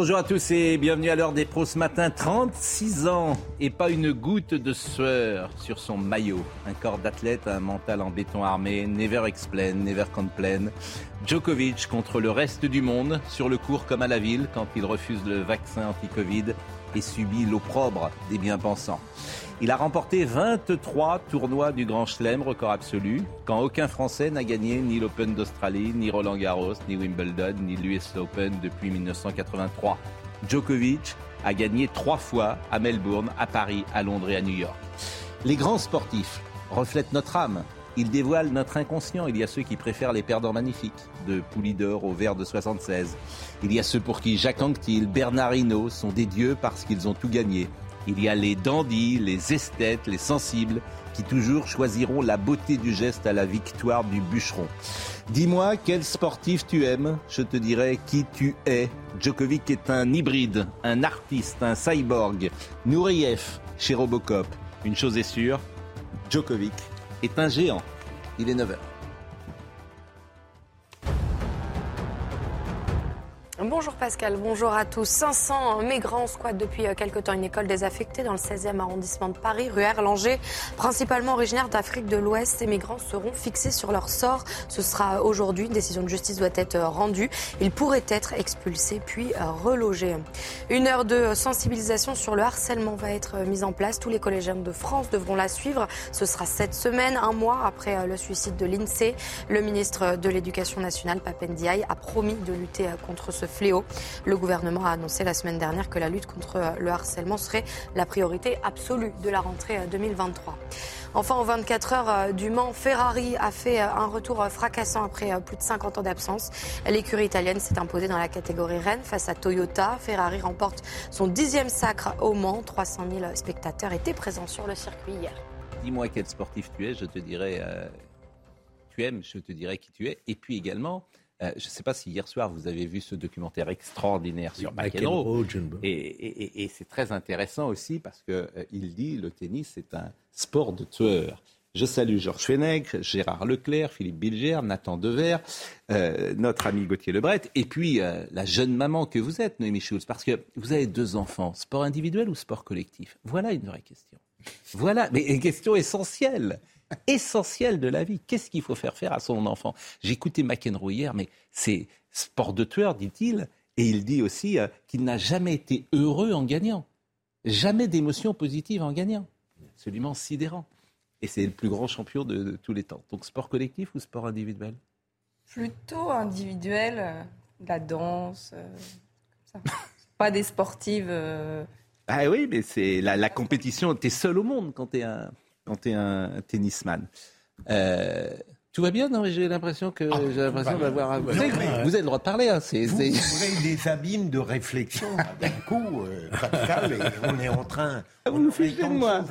Bonjour à tous et bienvenue à l'heure des pros ce matin. 36 ans et pas une goutte de sueur sur son maillot. Un corps d'athlète, un mental en béton armé. Never explain, never complain. Djokovic contre le reste du monde, sur le cours comme à la ville, quand il refuse le vaccin anti-Covid et subit l'opprobre des bien-pensants. Il a remporté 23 tournois du Grand Chelem, record absolu, quand aucun Français n'a gagné ni l'Open d'Australie, ni Roland Garros, ni Wimbledon, ni l'US Open depuis 1983. Djokovic a gagné trois fois à Melbourne, à Paris, à Londres et à New York. Les grands sportifs reflètent notre âme. Ils dévoilent notre inconscient. Il y a ceux qui préfèrent les perdants magnifiques, de Poulidor au vert de 76. Il y a ceux pour qui Jacques Anquetil, Bernard Hinault sont des dieux parce qu'ils ont tout gagné. Il y a les dandys, les esthètes, les sensibles, qui toujours choisiront la beauté du geste à la victoire du bûcheron. Dis-moi quel sportif tu aimes, je te dirai qui tu es. Djokovic est un hybride, un artiste, un cyborg. Nourieff chez Robocop. Une chose est sûre, Djokovic est un géant. Il est 9h. Bonjour Pascal, bonjour à tous. 500 migrants squattent depuis quelque temps une école désaffectée dans le 16e arrondissement de Paris, rue Erlanger. Principalement originaires d'Afrique de l'Ouest, ces migrants seront fixés sur leur sort. Ce sera aujourd'hui. Une décision de justice doit être rendue. Ils pourraient être expulsés puis relogés. Une heure de sensibilisation sur le harcèlement va être mise en place. Tous les collégiens de France devront la suivre. Ce sera cette semaine, un mois après le suicide de l'INSEE. Le ministre de l'Éducation nationale, Papendiaï, a promis de lutter contre ce fléau. Le gouvernement a annoncé la semaine dernière que la lutte contre le harcèlement serait la priorité absolue de la rentrée 2023. Enfin, en 24 heures du Mans, Ferrari a fait un retour fracassant après plus de 50 ans d'absence. L'écurie italienne s'est imposée dans la catégorie Rennes face à Toyota. Ferrari remporte son dixième sacre au Mans. 300 000 spectateurs étaient présents sur le circuit hier. Dis-moi quel sportif tu es, je te dirai. Euh, tu aimes, je te dirai qui tu es. Et puis également, euh, je ne sais pas si hier soir vous avez vu ce documentaire extraordinaire sur McEnroe. Et, et, et c'est très intéressant aussi parce qu'il euh, dit le tennis c'est un sport de tueur. Je salue Georges Fenech, Gérard Leclerc, Philippe Bilger, Nathan Dever, euh, notre ami Gauthier Lebret, et puis euh, la jeune maman que vous êtes, Noémie Schulz, parce que vous avez deux enfants, sport individuel ou sport collectif? Voilà une vraie question. Voilà, mais une question essentielle essentielle de la vie. Qu'est-ce qu'il faut faire faire à son enfant? J'ai écouté McEnroe hier, mais c'est sport de tueur, dit-il, et il dit aussi euh, qu'il n'a jamais été heureux en gagnant. Jamais d'émotion positive en gagnant. Absolument sidérant. Et c'est le plus grand champion de, tous les temps. Donc sport collectif ou sport individuel? Plutôt individuel, euh, la danse, euh, pas des sportives. Ah oui, mais c'est la, la compétition. T'es seul au monde quand t'es un quand tu es un, tennisman. Euh, tout va bien Non, j'ai l'impression que ah, j'ai l'impression d'avoir. Vous, avez le droit de parler. Hein, c'est, vous, avez des abîmes de réflexion d'un coup, euh, Pascal, et on est en train. Ah, vous nous faites de moi.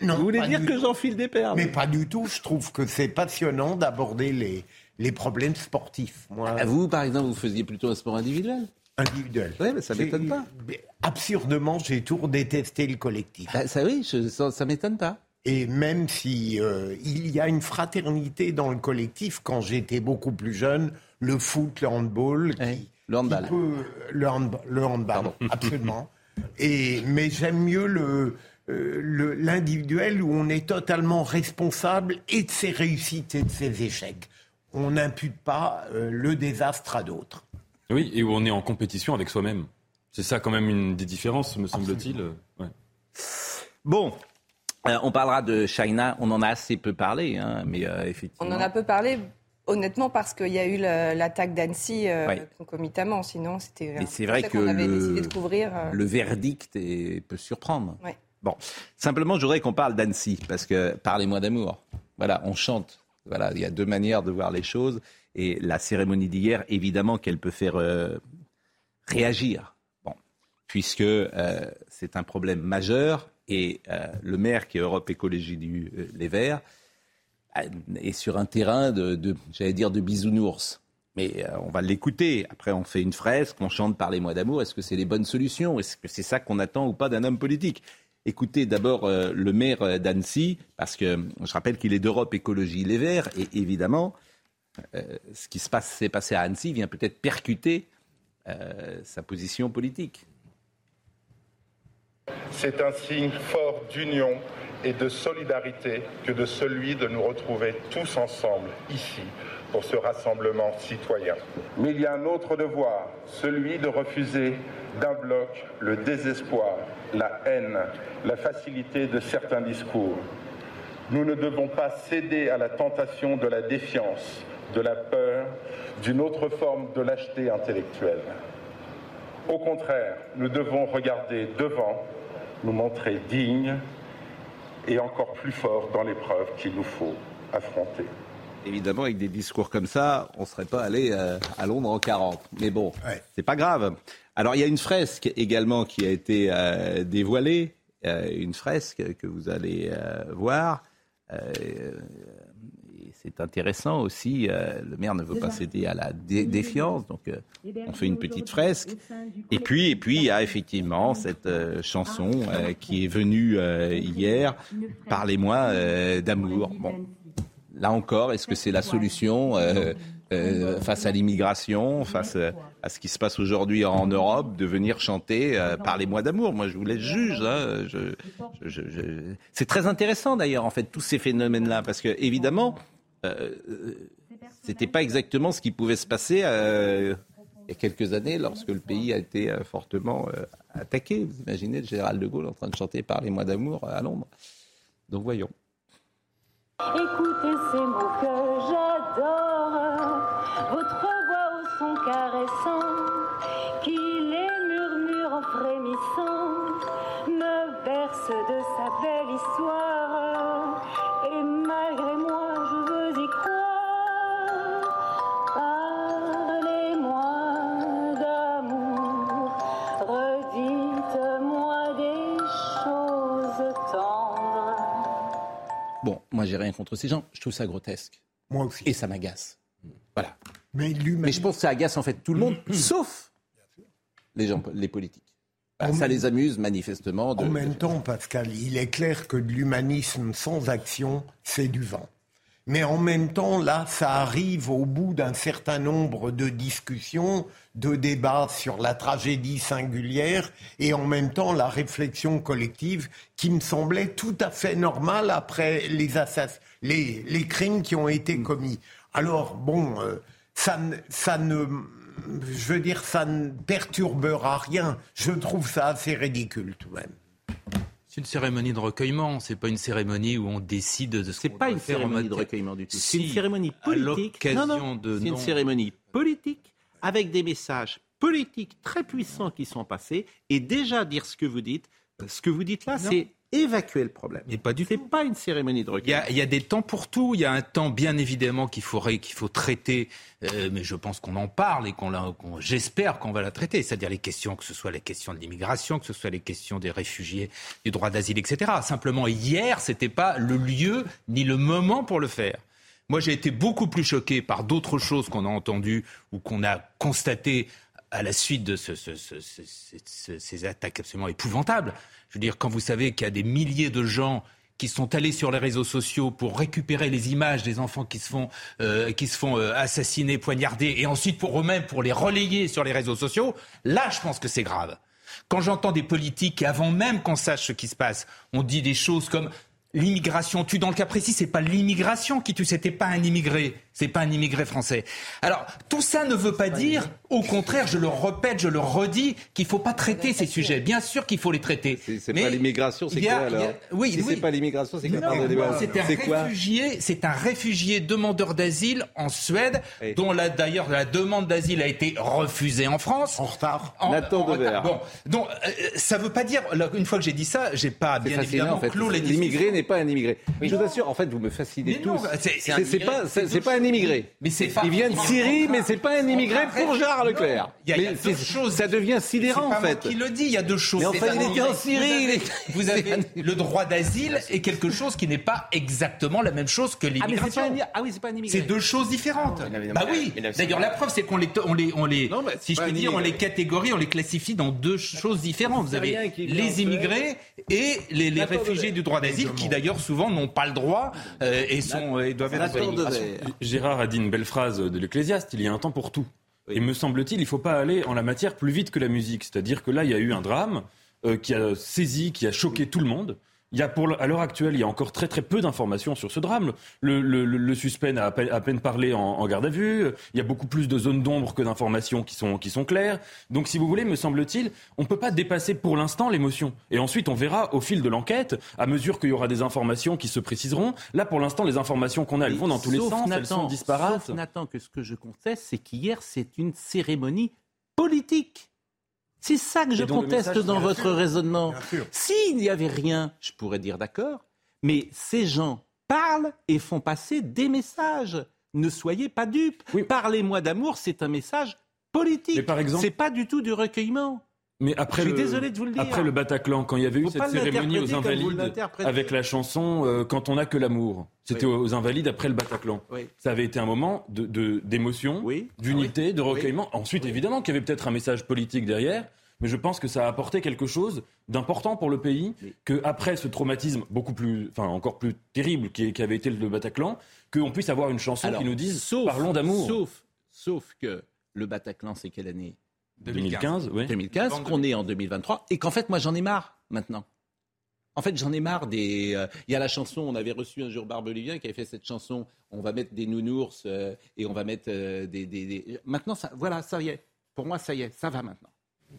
vous voulez dire que j'enfile des perles Mais pas du tout. Je trouve que c'est passionnant d'aborder les les problèmes sportifs. Moi, ah, vous, par exemple, vous faisiez plutôt un sport individuel individuel. Oui, mais ça m'étonne pas. Absurdement, j'ai toujours détesté le collectif. Bah, ça oui, ça, ça m'étonne pas. Et même si euh, il y a une fraternité dans le collectif, quand j'étais beaucoup plus jeune, le foot, le handball, le handball, le, handball, absolument. Et mais j'aime mieux le euh, l'individuel où on est totalement responsable et de ses réussites et de ses échecs. On n'impute pas euh, le désastre à d'autres. Oui, et où on est en compétition avec soi-même. C'est ça quand même une des différences, me semble-t-il. Ouais. Bon, euh, on parlera de China, on en a assez peu parlé, hein, mais euh, effectivement. On en a peu parlé, honnêtement, parce qu'il y a eu l'attaque d'Annecy euh, concomitamment. Sinon, c'était. Mais c'est vrai que le, de couvrir, le verdict peut surprendre. Bon, simplement, je voudrais qu'on parle d'Annecy, parce que parlez-moi d'amour. Voilà, on chante. Voilà, il y a deux manières de voir les choses. Et la cérémonie d'hier, évidemment qu'elle peut faire réagir. Bon, puisque c'est un problème majeur et le maire qui est Europe Écologie du, Les Verts est sur un terrain de, j'allais dire, de bisounours. Mais euh, on va l'écouter. Après, on fait une fresque, on chante par les mois d'amour. Est-ce que c'est les bonnes solutions? Est-ce que c'est ça qu'on attend ou pas d'un homme politique? Écoutez d'abord euh, le maire euh, d'Annecy, parce que je rappelle qu'il est d'Europe Écologie Les Verts, et évidemment, ce qui s'est passé à Annecy vient peut-être percuter sa position politique. C'est un signe fort d'union et de solidarité que de celui de nous retrouver tous ensemble ici pour ce rassemblement citoyen. Mais il y a un autre devoir, celui de refuser d'un bloc le désespoir, la haine, la facilité de certains discours. Nous ne devons pas céder à la tentation de la défiance, de la peur, d'une autre forme de lâcheté intellectuelle. Au contraire, nous devons regarder devant, nous montrer dignes et encore plus forts dans l'épreuve qu'il nous faut affronter. Évidemment, avec des discours comme ça, on ne serait pas allé euh, à Londres en 40. Mais bon, c'est pas grave. Alors, il y a une fresque également qui a été euh, dévoilée, euh, une fresque que vous allez voir. C'est intéressant aussi. le maire ne veut pas céder à la défiance, donc on fait une petite fresque. Et puis, et puis, il y a effectivement cette chanson qui est venue hier. Parlez-moi d'amour. Bon, là encore, est-ce que c'est la solution euh, euh, face à l'immigration, face à ce qui se passe aujourd'hui en Europe, de venir chanter euh, Parlez-moi d'amour Moi, je vous laisse juge. Hein, c'est très intéressant d'ailleurs, en fait, tous ces phénomènes-là, parce que évidemment, c'était pas exactement ce qui pouvait se passer il y a quelques années, lorsque le pays a été fortement attaqué. Vous imaginez le général de Gaulle en train de chanter Parlez-moi d'amour à Londres. Donc voyons. Écoutez ces mots que j'adore, votre voix au son caressant, qui les murmure en frémissant, me berce de sa belle histoire, moi j'ai rien contre ces gens, je trouve ça grotesque. Moi aussi. Et ça m'agace. Voilà. Mais, Mais, je pense que ça agace en fait tout le monde, sauf les gens, les politiques. ça les amuse manifestement. En même temps, Pascal, il est clair que de l'humanisme sans action, c'est du vent. Mais en même temps, là, ça arrive au bout d'un certain nombre de discussions, de débats sur la tragédie singulière et en même temps la réflexion collective qui me semblait tout à fait normale après les, les, les crimes qui ont été mm. commis. Alors, bon, euh, ça, ça ne je veux dire, ça ne perturbera rien. Je trouve ça assez ridicule tout de même. C'est une cérémonie de recueillement, c'est pas une cérémonie où on décide de ce C'est pas une cérémonie de recueillement du tout. C'est une cérémonie politique. Non, non, c'est une cérémonie politique avec des messages politiques très puissants qui sont passés et déjà dire ce que vous dites. Ce que vous dites là, c'est évacuer le problème. Mais pas du tout. pas une cérémonie de recueillement. Il y, a, des temps pour tout. Il y a un temps, bien évidemment, qu'il faudrait, qu'il faut traiter. Euh, mais je pense qu'on en parle et qu'on, j'espère qu'on va la traiter. C'est-à-dire les questions, que ce soit les questions de l'immigration, que ce soit les questions des réfugiés, du droit d'asile, etc. Simplement, hier, c'était pas le lieu ni le moment pour le faire. Moi, j'ai été beaucoup plus choqué par d'autres choses qu'on a entendues ou qu'on a constatées à la suite de ces attaques absolument épouvantables. Je veux dire, quand vous savez qu'il y a des milliers de gens qui sont allés sur les réseaux sociaux pour récupérer les images des enfants qui se font, euh, qui se font euh, assassiner, poignarder, et ensuite pour eux-mêmes, pour les relayer sur les réseaux sociaux, là, je pense que c'est grave. Quand j'entends des politiques, avant même qu'on sache ce qui se passe, on dit des choses comme l'immigration tue. Dans le cas précis, c'est pas l'immigration qui tue, c'était pas un immigré, c'est pas un immigré français. Alors tout ça ne veut pas dire, au contraire, je le répète, je le redis, qu'il faut pas traiter ces sujets. Bien sûr qu'il faut les traiter. C'est pas l'immigration, c'est quoi alors Oui, si c'est pas l'immigration, c'est quoi C'est un réfugié, c'est un réfugié demandeur d'asile en Suède, dont d'ailleurs la demande d'asile a été refusée en France. En retard. En, Nathan en, Bon, donc euh, ça veut pas dire. Une fois que j'ai dit ça, j'ai pas bien évidemment clos les L'immigré n'est pas un immigré. Je vous assure, en fait, vous me fascinez tous. C'est pas, c'est pas un immigré. Mais c'est il vient de Syrie, mais c'est pas un immigré pour Gérard Leclerc. Il y a, il y a deux choses. Ça devient sidérant en fait. qui le dit, il y a deux choses. Mais enfin, C'est il un était en. Syrie, Vous est- avez, vous avez le droit d'asile est quelque chose qui n'est pas exactement la même chose que Ah, l'immigration. un, ah oui, c'est pas un immigré. C'est deux choses différentes. non, bah oui. D'ailleurs, la preuve, c'est qu'on les, on les, on les, Non, si je peux dire, on les catégorie, on les classifie dans deux choses différentes. Vous avez les immigrés et les, réfugiés du droit d'asile, qui d'ailleurs souvent n'ont pas le droit euh, et sont et doivent être. Gérard a dit une belle phrase de l'Ecclésiaste, il y a un temps pour tout. Et me semble-t-il, il ne faut pas aller en la matière plus vite que la musique. C'est-à-dire que là, il y a eu un drame euh, qui a saisi, qui a choqué tout le monde. Il y a pour, à l'heure actuelle, il y a encore très très peu d'informations sur ce drame. Le, le- le- le suspect n'a à peine, à peine parlé en, en garde à vue. Il y a beaucoup plus de zones d'ombre que d'informations qui sont, qui sont claires. Donc, si vous voulez, me semble-t-il, on ne peut pas dépasser pour l'instant l'émotion. Et ensuite, on verra au fil de l'enquête, à mesure qu'il y aura des informations qui se préciseront. Là, pour l'instant, les informations qu'on a, elles vont dans tous les sens, elles Nathan, sont disparates. Sauf, Nathan, que ce que je conteste, c'est qu'hier, c'est une cérémonie politique. C'est ça que je conteste dans votre sûr. raisonnement. S'il n'y avait rien, je pourrais dire d'accord, mais ces gens parlent et font passer des messages. Ne soyez pas dupes. Oui. Parlez-moi d'amour, c'est un message politique. Mais par exemple- c'est pas du tout du recueillement. Mais après le, désolé de vous le dire. Après le Bataclan, quand il y avait eu cette cérémonie aux Invalides avec la chanson euh, Quand on n'a que l'amour, c'était Oui. aux, Invalides après le Bataclan. Oui. Ça avait été un moment de- de- d'émotion, Oui. d'unité, de recueillement. Ensuite, évidemment, qu'il y avait peut-être un message politique derrière, mais je pense que ça a apporté quelque chose d'important pour le pays, que après ce traumatisme beaucoup plus, enfin encore plus terrible qui, qui avait été le Bataclan, qu'on puisse avoir une chanson Alors, qui nous dise sauf, parlons d'amour. Sauf, sauf que le Bataclan, c'est quelle année? 2015, oui. 2015, qu'on est en 2023, et qu'en fait, moi, j'en ai marre maintenant. En fait, j'en ai marre des. euh, Il y a la chanson, on avait reçu un jour Barbelivien qui avait fait cette chanson. On va mettre des nounours euh, et on va mettre euh, des, des- des- Maintenant, ça, voilà, ça y est. Pour moi, ça y est, ça va maintenant.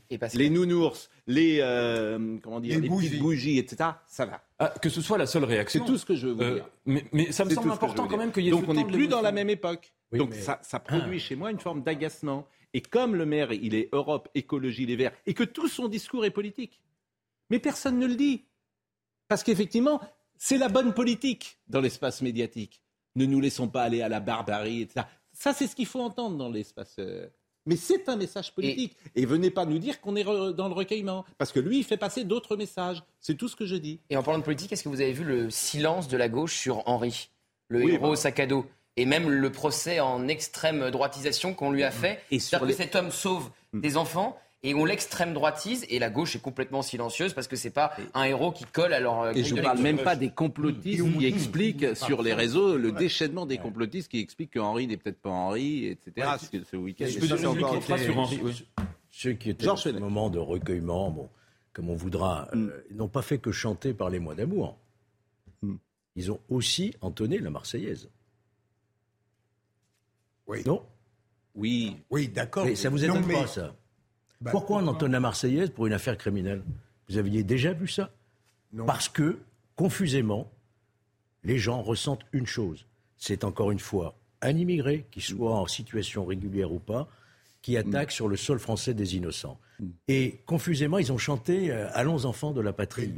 Et parce Les nounours, les euh, comment dire, Les les, bougies. petites bougies, etc. Ça va. Ah, que ce soit la seule C'est réaction. tout ce que je veux vous Euh, dire. mais, mais ça me C'est semble tout ce que je important veux quand dire. même qu'il y ait Donc ce on n'est plus dans la même époque. Oui, Donc mais- ça, ça produit chez moi une forme d'agacement. Et comme le maire, il est Europe, écologie, les Verts, et que tout son discours est politique, mais personne ne le dit. Parce qu'effectivement, c'est la bonne politique dans l'espace médiatique. Ne nous laissons pas aller à la barbarie, etc. Ça, c'est ce qu'il faut entendre dans l'espace. euh, Mais c'est un message politique. Et, venez pas nous dire qu'on est re- dans le recueillement. Parce que lui, il fait passer d'autres messages. C'est tout ce que je dis. Et en parlant de politique, est-ce que vous avez vu le silence de la gauche sur Henri, le Oui, héros bah. sac à dos et même le procès en extrême droitisation qu'on lui a fait. Et sur C'est-à-dire les- que cet homme sauve des enfants et on l'extrême droitise et la gauche est complètement silencieuse parce que c'est pas un héros qui colle à leur euh, Et je ne parle même pas des complotistes qui expliquent sur les réseaux le déchaînement des complotistes qui expliquent que Henri n'est peut-être pas Henri, etc. Ce week-end, Je peux dire encore- sur Henri. Ceux qui étaient dans ce moment de recueillement, bon, comme on voudra, euh, Mm. ils n'ont pas fait que chanter par les mois d'amour. Mm. Ils ont aussi entonné la Marseillaise. Oui. Non Oui, Oui, d'accord. Mais ça vous Non, étonne mais- pas, ça? Bah, Pourquoi on entonne la Marseillaise pour une affaire criminelle? Vous aviez déjà vu ça? Non. Parce que, confusément, les gens ressentent une chose. C'est encore une fois un immigré, qui soit en situation régulière ou pas, qui attaque sur le sol français des innocents. Et confusément, ils ont chanté euh, Allons enfants de la patrie.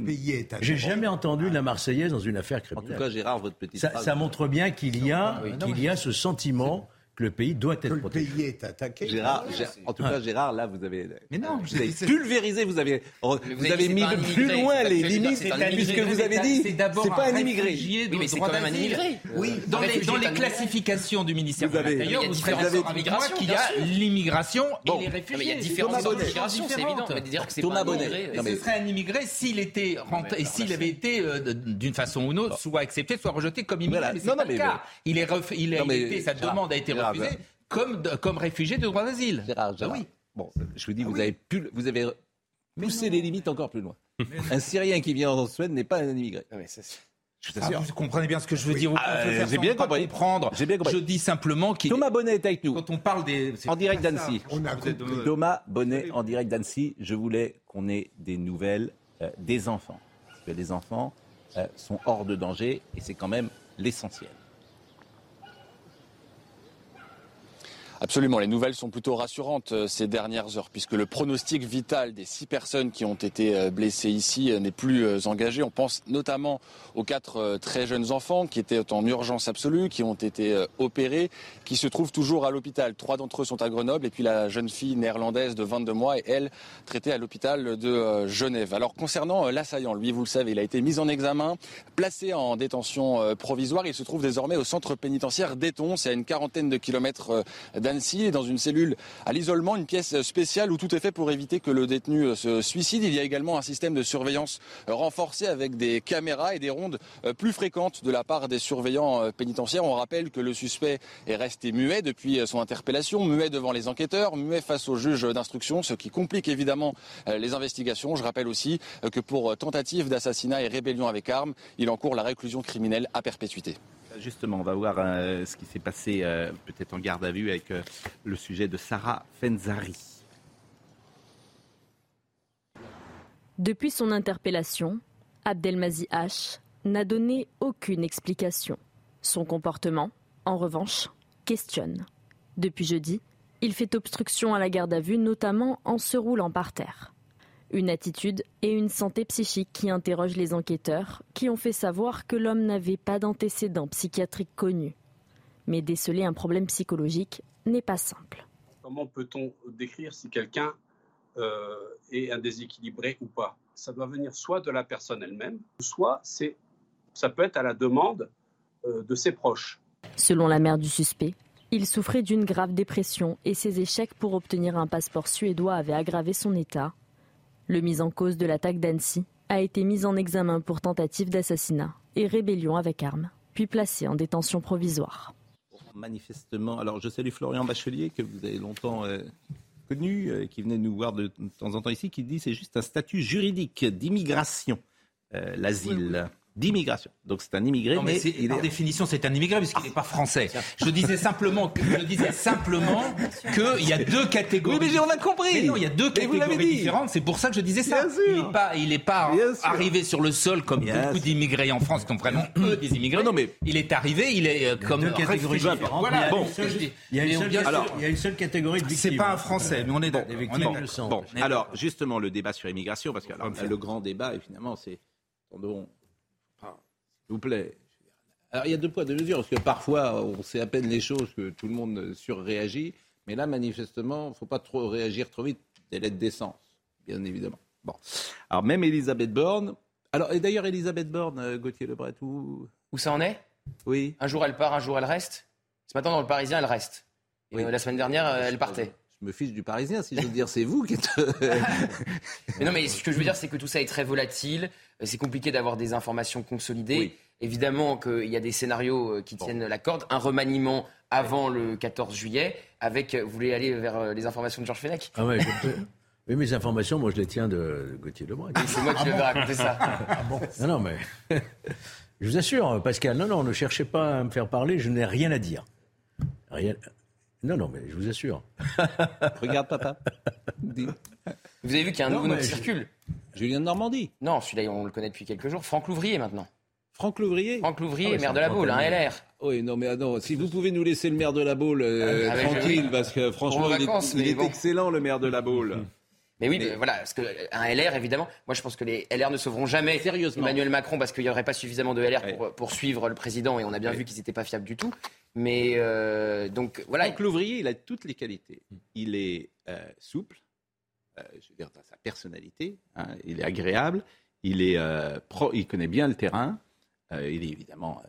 J'ai jamais entendu la Marseillaise dans une affaire en tout criminelle. cas, Gérard, votre petite ça, phrase. ça montre bien qu'il y a, qu'il y a ce sentiment que le pays doit que être le protégé. pays est attaqué. Gérard, Gé- en tout cas, Gérard, là, vous avez, Mais non, vous avez pulvérisé, vous avez, vous, avez mis plus immigré, loin les limites, puisque immigré. vous avez dit, c'est d'abord c'est pas un immigré. Oui, mais c'est quand même un immigré. Oui. Dans les, dans classifications du ministère Vous de l'Intérieur, il y a vous serez d'accord qu'il y a l'immigration Bon. et les réfugiés. il y a c'est différentes. évident. Dire que c'est Thomas pas un Bonnet. immigré, Non, Et mais- ce serait un immigré s'il était rentré, et s'il avait été euh, d'une façon ou d'une autre, soit accepté, soit rejeté comme immigré. Voilà. Mais c'est Non, pas non, le mais- cas. Il est il a été, sa demande a été Gérard, comme, de- comme réfugié de droit d'asile. Gérard, Gérard. Ah oui. Bon, je vous dis, Ah vous oui. avez pu, vous avez poussé les limites encore plus loin. Un Syrien qui vient en Suède n'est pas un immigré. Non, mais ça, Ah, vous comprenez bien ce que je veux dire. Vous Ah, faire j'ai bien compris. comprendre. J'ai bien compris. Je dis simplement qu'il Thomas Bonnet est avec nous. quand on parle des En direct d'Annecy. compris. Thomas Bonnet en direct d'Annecy. Je voulais qu'on ait des nouvelles euh, des enfants. Parce que les enfants euh, sont hors de danger et c'est quand même l'essentiel. Absolument, les nouvelles sont plutôt rassurantes euh, ces dernières heures, puisque le pronostic vital des six personnes qui ont été euh, blessées ici euh, n'est plus engagé. On pense notamment aux quatre très jeunes enfants qui étaient en urgence absolue, qui ont été opérés, qui se trouvent toujours à l'hôpital. Trois d'entre eux sont à Grenoble, et puis la jeune fille néerlandaise de 22 mois, et elle, traitée à l'hôpital de Genève. Alors concernant l'assaillant, lui, vous le savez, il a été mis en examen, placé en détention provisoire. Il se trouve désormais au centre pénitentiaire d'Eton, c'est à une quarantaine de kilomètres d'Annecy, dans une cellule à l'isolement, une pièce spéciale où tout est fait pour éviter que le détenu euh, se suicide. Il y a également un système de surveillance euh, renforcé avec des caméras et des rondes euh, plus fréquentes de la part des surveillants pénitentiaires. On rappelle que le suspect est resté muet depuis son interpellation, muet devant les enquêteurs, muet face au juge d'instruction, ce qui complique évidemment les investigations. Je rappelle aussi que pour tentative d'assassinat et rébellion avec arme, il encourt la réclusion criminelle à perpétuité. Justement, on va voir euh, ce qui s'est passé euh, peut-être en garde à vue avec euh, le sujet de Sarah Fenzari. Depuis son interpellation, Abdelmazi H n'a donné aucune explication. Son comportement, en revanche, questionne. Depuis jeudi, il fait obstruction à la garde à vue, notamment en se roulant par terre. Une attitude et une santé psychique qui interrogent les enquêteurs, qui ont fait savoir que l'homme n'avait pas d'antécédents psychiatriques connus. Mais déceler un problème psychologique n'est pas simple. Comment peut-on décrire si quelqu'un euh, est un déséquilibré ou pas? Ça doit venir soit de la personne elle-même, soit c'est, ça peut être à la demande euh, de ses proches. Selon la mère du suspect, il souffrait d'une grave dépression et ses échecs pour obtenir un passeport suédois avaient aggravé son état le mis en cause de l'attaque d'Annecy a été mis en examen pour tentative d'assassinat et rébellion avec arme, puis placé en détention provisoire. Manifestement, alors je salue Florian Bachelier que vous avez longtemps euh, connu, euh, qui venait nous voir de, temps en temps ici, qui dit c'est juste un statut juridique d'immigration, euh, l'asile d'immigration. Donc c'est un immigré, mais, mais par définition c'est un immigré puisqu'il n'est pas français. Je disais simplement, que, je disais simplement qu'il y a deux catégories. Oui, mais on a compris. Mais non, il y a deux catégories différentes. C'est pour ça que je disais ça. Il n'est pas, il est pas arrivé sur le sol comme beaucoup d'immigrés en France qui ont vraiment eux des immigrés. Non, mais il est arrivé, il est euh, comme deux catégories différentes. Voilà. Bon, il y a une seule, il y a une seule catégorie de victimes. C'est pas un français, mais on est dans. Bon, alors justement le débat sur l'immigration, parce que le grand débat, finalement, c'est vous plaît. Alors il y a deux poids, deux mesures, parce que parfois on sait à peine les choses que tout le monde surréagit, mais là manifestement, il ne faut pas trop réagir trop vite, délai de décence, bien évidemment. Bon. Alors même Elisabeth Borne, alors et d'ailleurs Elisabeth Borne, euh, Gauthier Lebret, où... Où ça en est? Oui. Un jour elle part, un jour elle reste. Ce matin dans le Parisien elle reste. Et la semaine dernière elle partait je me fiche du Parisien, si je veux dire, c'est vous qui êtes. mais non, mais ce que je veux dire, c'est que tout ça est très volatile. C'est compliqué d'avoir des informations consolidées. Évidemment qu'il y a des scénarios euh, qui tiennent la corde. Un remaniement avant le 14 juillet, avec. Vous voulez aller vers euh, les informations de Georges Fenech? Ah ouais, Oui, mes informations, moi, je les tiens de Gauthier Lebret. c'est moi qui ah vais raconter ça. Ah bon? Non, non, mais. je vous assure, Pascal, non, non, ne cherchez pas à me faire parler, je n'ai rien à dire. Rien. Non, non, mais je vous assure. Regarde, papa. Vous avez vu qu'il y a un nouveau nom qui circule Julien de Normandie. Non, celui-là, on le connaît depuis quelques jours. Franck Louvrier, maintenant. Franck Louvrier Franck Louvrier, ah maire de la Baule, un LR. Oui, non, mais non, si vous pouvez nous laisser le maire de la Baule euh, ah, tranquille, parce que franchement, il est, excellent, le maire de la Baule. Mais oui, mais... voilà, parce qu'un LR, évidemment, moi je pense que les LR ne sauveront jamais Sérieusement. Emmanuel Macron parce qu'il n'y aurait pas suffisamment de LR pour, pour, suivre le président et on a bien vu qu'ils n'étaient pas fiables du tout. Mais euh, donc voilà. Donc l'ouvrier, il a toutes les qualités. Il est euh, souple, euh, je veux dire dans sa personnalité, hein, il est agréable, il, est, pro, il connaît bien le terrain, il est évidemment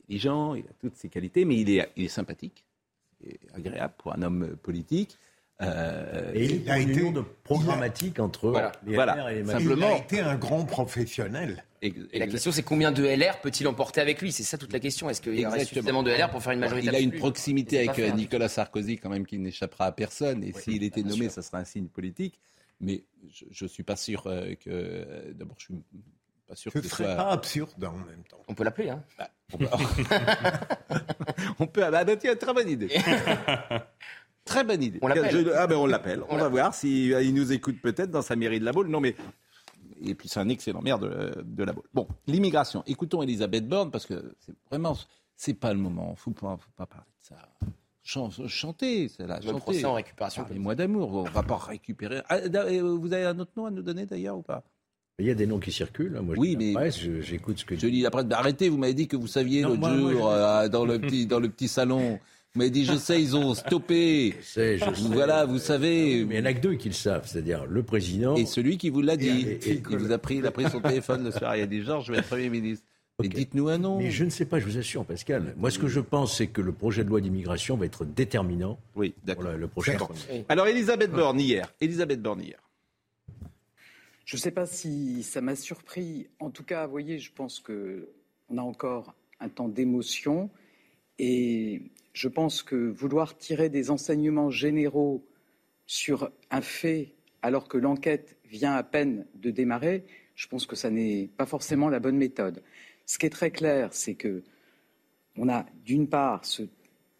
intelligent, il a toutes ses qualités, mais il est, il est sympathique, et agréable pour un homme politique. Euh, et il, a été de programmatique entre les LR et les Simplement, Il a été un grand professionnel. Et, la question, c'est combien de LR peut-il emporter avec lui? C'est ça toute la question. Est-ce qu'il y aurait suffisamment de LR pour faire une majorité Il a une proximité avec euh, Nicolas Sarkozy, quand même, qui n'échappera à personne. Et s'il était nommé, ça sera un signe politique. Mais je ne suis pas sûr euh, que. D'abord, je suis pas sûr que ce serait pas absurde en même temps. On peut l'appeler, hein bah, On peut. on peut. Ah, bah, tiens, très bonne idée. Très bonne idée. On l'appelle. Ah ben on l'appelle. On, va voir s'il il nous écoute peut-être dans sa mairie de la Baule. Non mais et puis c'est un excellent maire de, de la Baule. Bon, l'immigration. Écoutons Elisabeth Borne parce que c'est vraiment c'est pas le moment. Faut pas, faut pas parler de ça. chanter, c'est là, chanter. procès en récupération. Les mois d'amour, on va pas récupérer. Ah, vous avez un autre nom à nous donner d'ailleurs ou pas? Il y a des noms qui circulent. Hein. Moi, oui, mais j'écoute ce que je lis. Après, arrêtez. Vous m'avez dit que vous saviez l'autre jour euh, dans le petit dans le petit salon. M'avez dit, je sais, ils ont stoppé. Je sais, je sais. Voilà, vous savez. Mais il n'y en a que deux qui le savent, c'est-à-dire le président. Et celui qui vous l'a dit. il vous a pris, il a pris son téléphone le soir. Il a dit, Georges, je vais être Premier ministre. Mais dites-nous un nom. Mais je ne sais pas, je vous assure, Pascal. Moi, ce que je pense, c'est que le projet de loi d'immigration va être déterminant. Oui, d'accord. le prochain. Alors, Elisabeth Borne hier. Elisabeth Borne hier. Je ne sais pas si ça m'a surpris. En tout cas, vous voyez, je pense qu'on a encore un temps d'émotion. Et je pense que vouloir tirer des enseignements généraux sur un fait alors que l'enquête vient à peine de démarrer, je pense que ça n'est pas forcément la bonne méthode. Ce qui est très clair, c'est que on a d'une part ce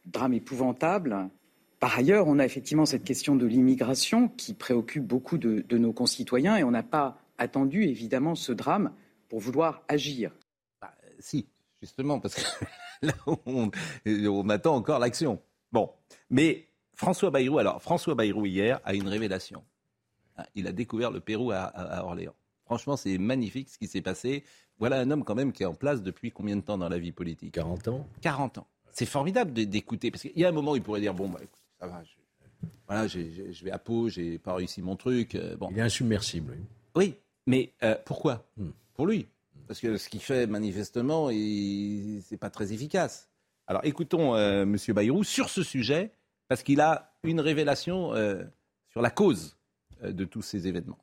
drame épouvantable. Par ailleurs, on a effectivement cette question de l'immigration qui préoccupe beaucoup de, nos concitoyens et on n'a pas attendu évidemment ce drame pour vouloir agir. Bah, si, justement, parce que là, on, on attend encore l'action. Bon, mais François Bayrou, alors François Bayrou hier a une révélation. Hein, il a découvert le Pérou à Orléans. Franchement, c'est magnifique ce qui s'est passé. Voilà un homme quand même qui est en place depuis combien de temps dans la vie politique? 40 ans. 40 ans. C'est formidable d'écouter. Parce qu'il y a un moment où il pourrait dire, bon, bah, écoute, ça va, je, voilà, je vais à Pau, j'ai pas réussi mon truc. Euh, bon. Il est insubmersible. Oui, mais euh, pourquoi? Hmm. Pour lui. Parce que ce qu'il fait manifestement, c'est pas très efficace. Alors écoutons euh, M. Bayrou sur ce sujet, parce qu'il a une révélation sur la cause de tous ces événements.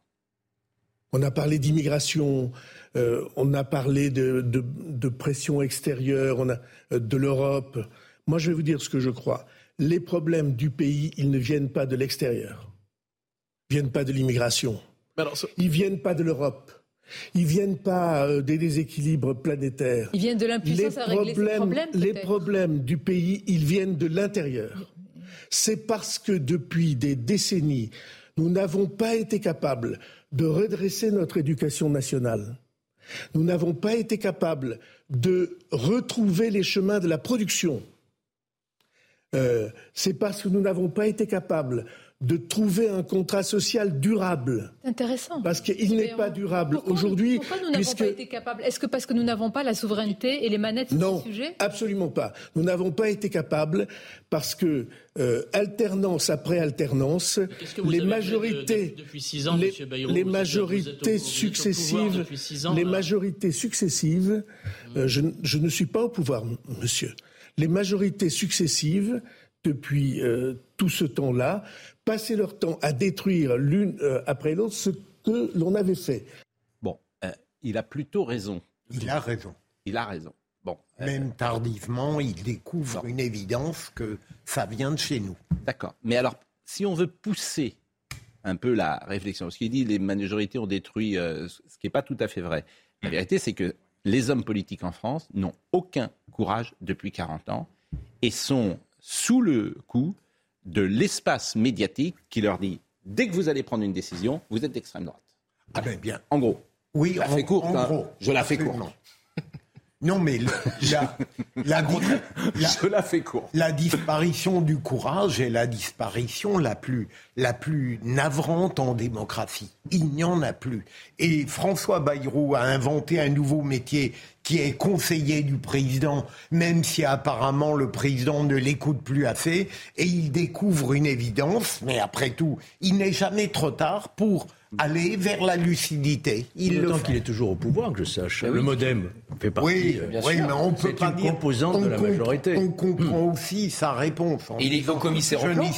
On a parlé d'immigration, euh, on a parlé de, pression extérieure, on a, euh, de l'Europe. Moi, je vais vous dire ce que je crois. Les problèmes du pays, ils ne viennent pas de l'extérieur. Ils ne viennent pas de l'immigration. Ils ne viennent pas de l'Europe. Ils ne viennent pas euh, des déséquilibres planétaires. Ils viennent de l'impuissance à régler ces problèmes. Les problèmes du pays, ils viennent de l'intérieur. C'est parce que depuis des décennies, nous n'avons pas été capables de redresser notre éducation nationale. Nous n'avons pas été capables de retrouver les chemins de la production. Euh, c'est parce que nous n'avons pas été capables de trouver un contrat social durable. Intéressant. Parce qu'il n'est pas durable aujourd'hui. Pourquoi nous n'avons pas été capables? Est-ce que parce que nous n'avons pas la souveraineté et les manettes sur non, ce sujet? absolument pas. Nous n'avons pas été capables parce que euh, alternance après alternance, les majorités, depuis six ans, les, les majorités successives, les majorités successives, euh, je, je ne suis pas au pouvoir, monsieur. Les majorités successives depuis euh, tout ce temps-là, passer leur temps à détruire l'une euh, après l'autre ce que l'on avait fait. Bon, euh, il a plutôt raison. Il a raison. Il a raison. Bon, Même tardivement, il découvre une évidence que ça vient de chez nous. D'accord. Mais alors, si on veut pousser un peu la réflexion, parce qu'il dit les majorités ont détruit, ce qui n'est pas tout à fait vrai. La vérité, c'est que les hommes politiques en France n'ont aucun courage depuis 40 ans et sont sous le coup de l'espace médiatique qui leur dit dès que vous allez prendre une décision, vous êtes d'extrême droite. Ah ben bien. En gros. Oui, je la fais courte. Hein. Je la fais courte. Non, mais la, court. Disparition du courage est la disparition la plus, la plus navrante en démocratie. Il n'y en a plus. Et François Bayrou a inventé un nouveau métier qui est conseiller du président, même si apparemment le président ne l'écoute plus assez, et il découvre une évidence, mais après tout, il n'est jamais trop tard pour aller vers la lucidité. Il qu'il est toujours au pouvoir, que je sache. Eh le modem fait partie. Oui, euh, oui mais on peut pas une composante de la majorité. On comprend aussi sa réponse. il est au commissaire au plan.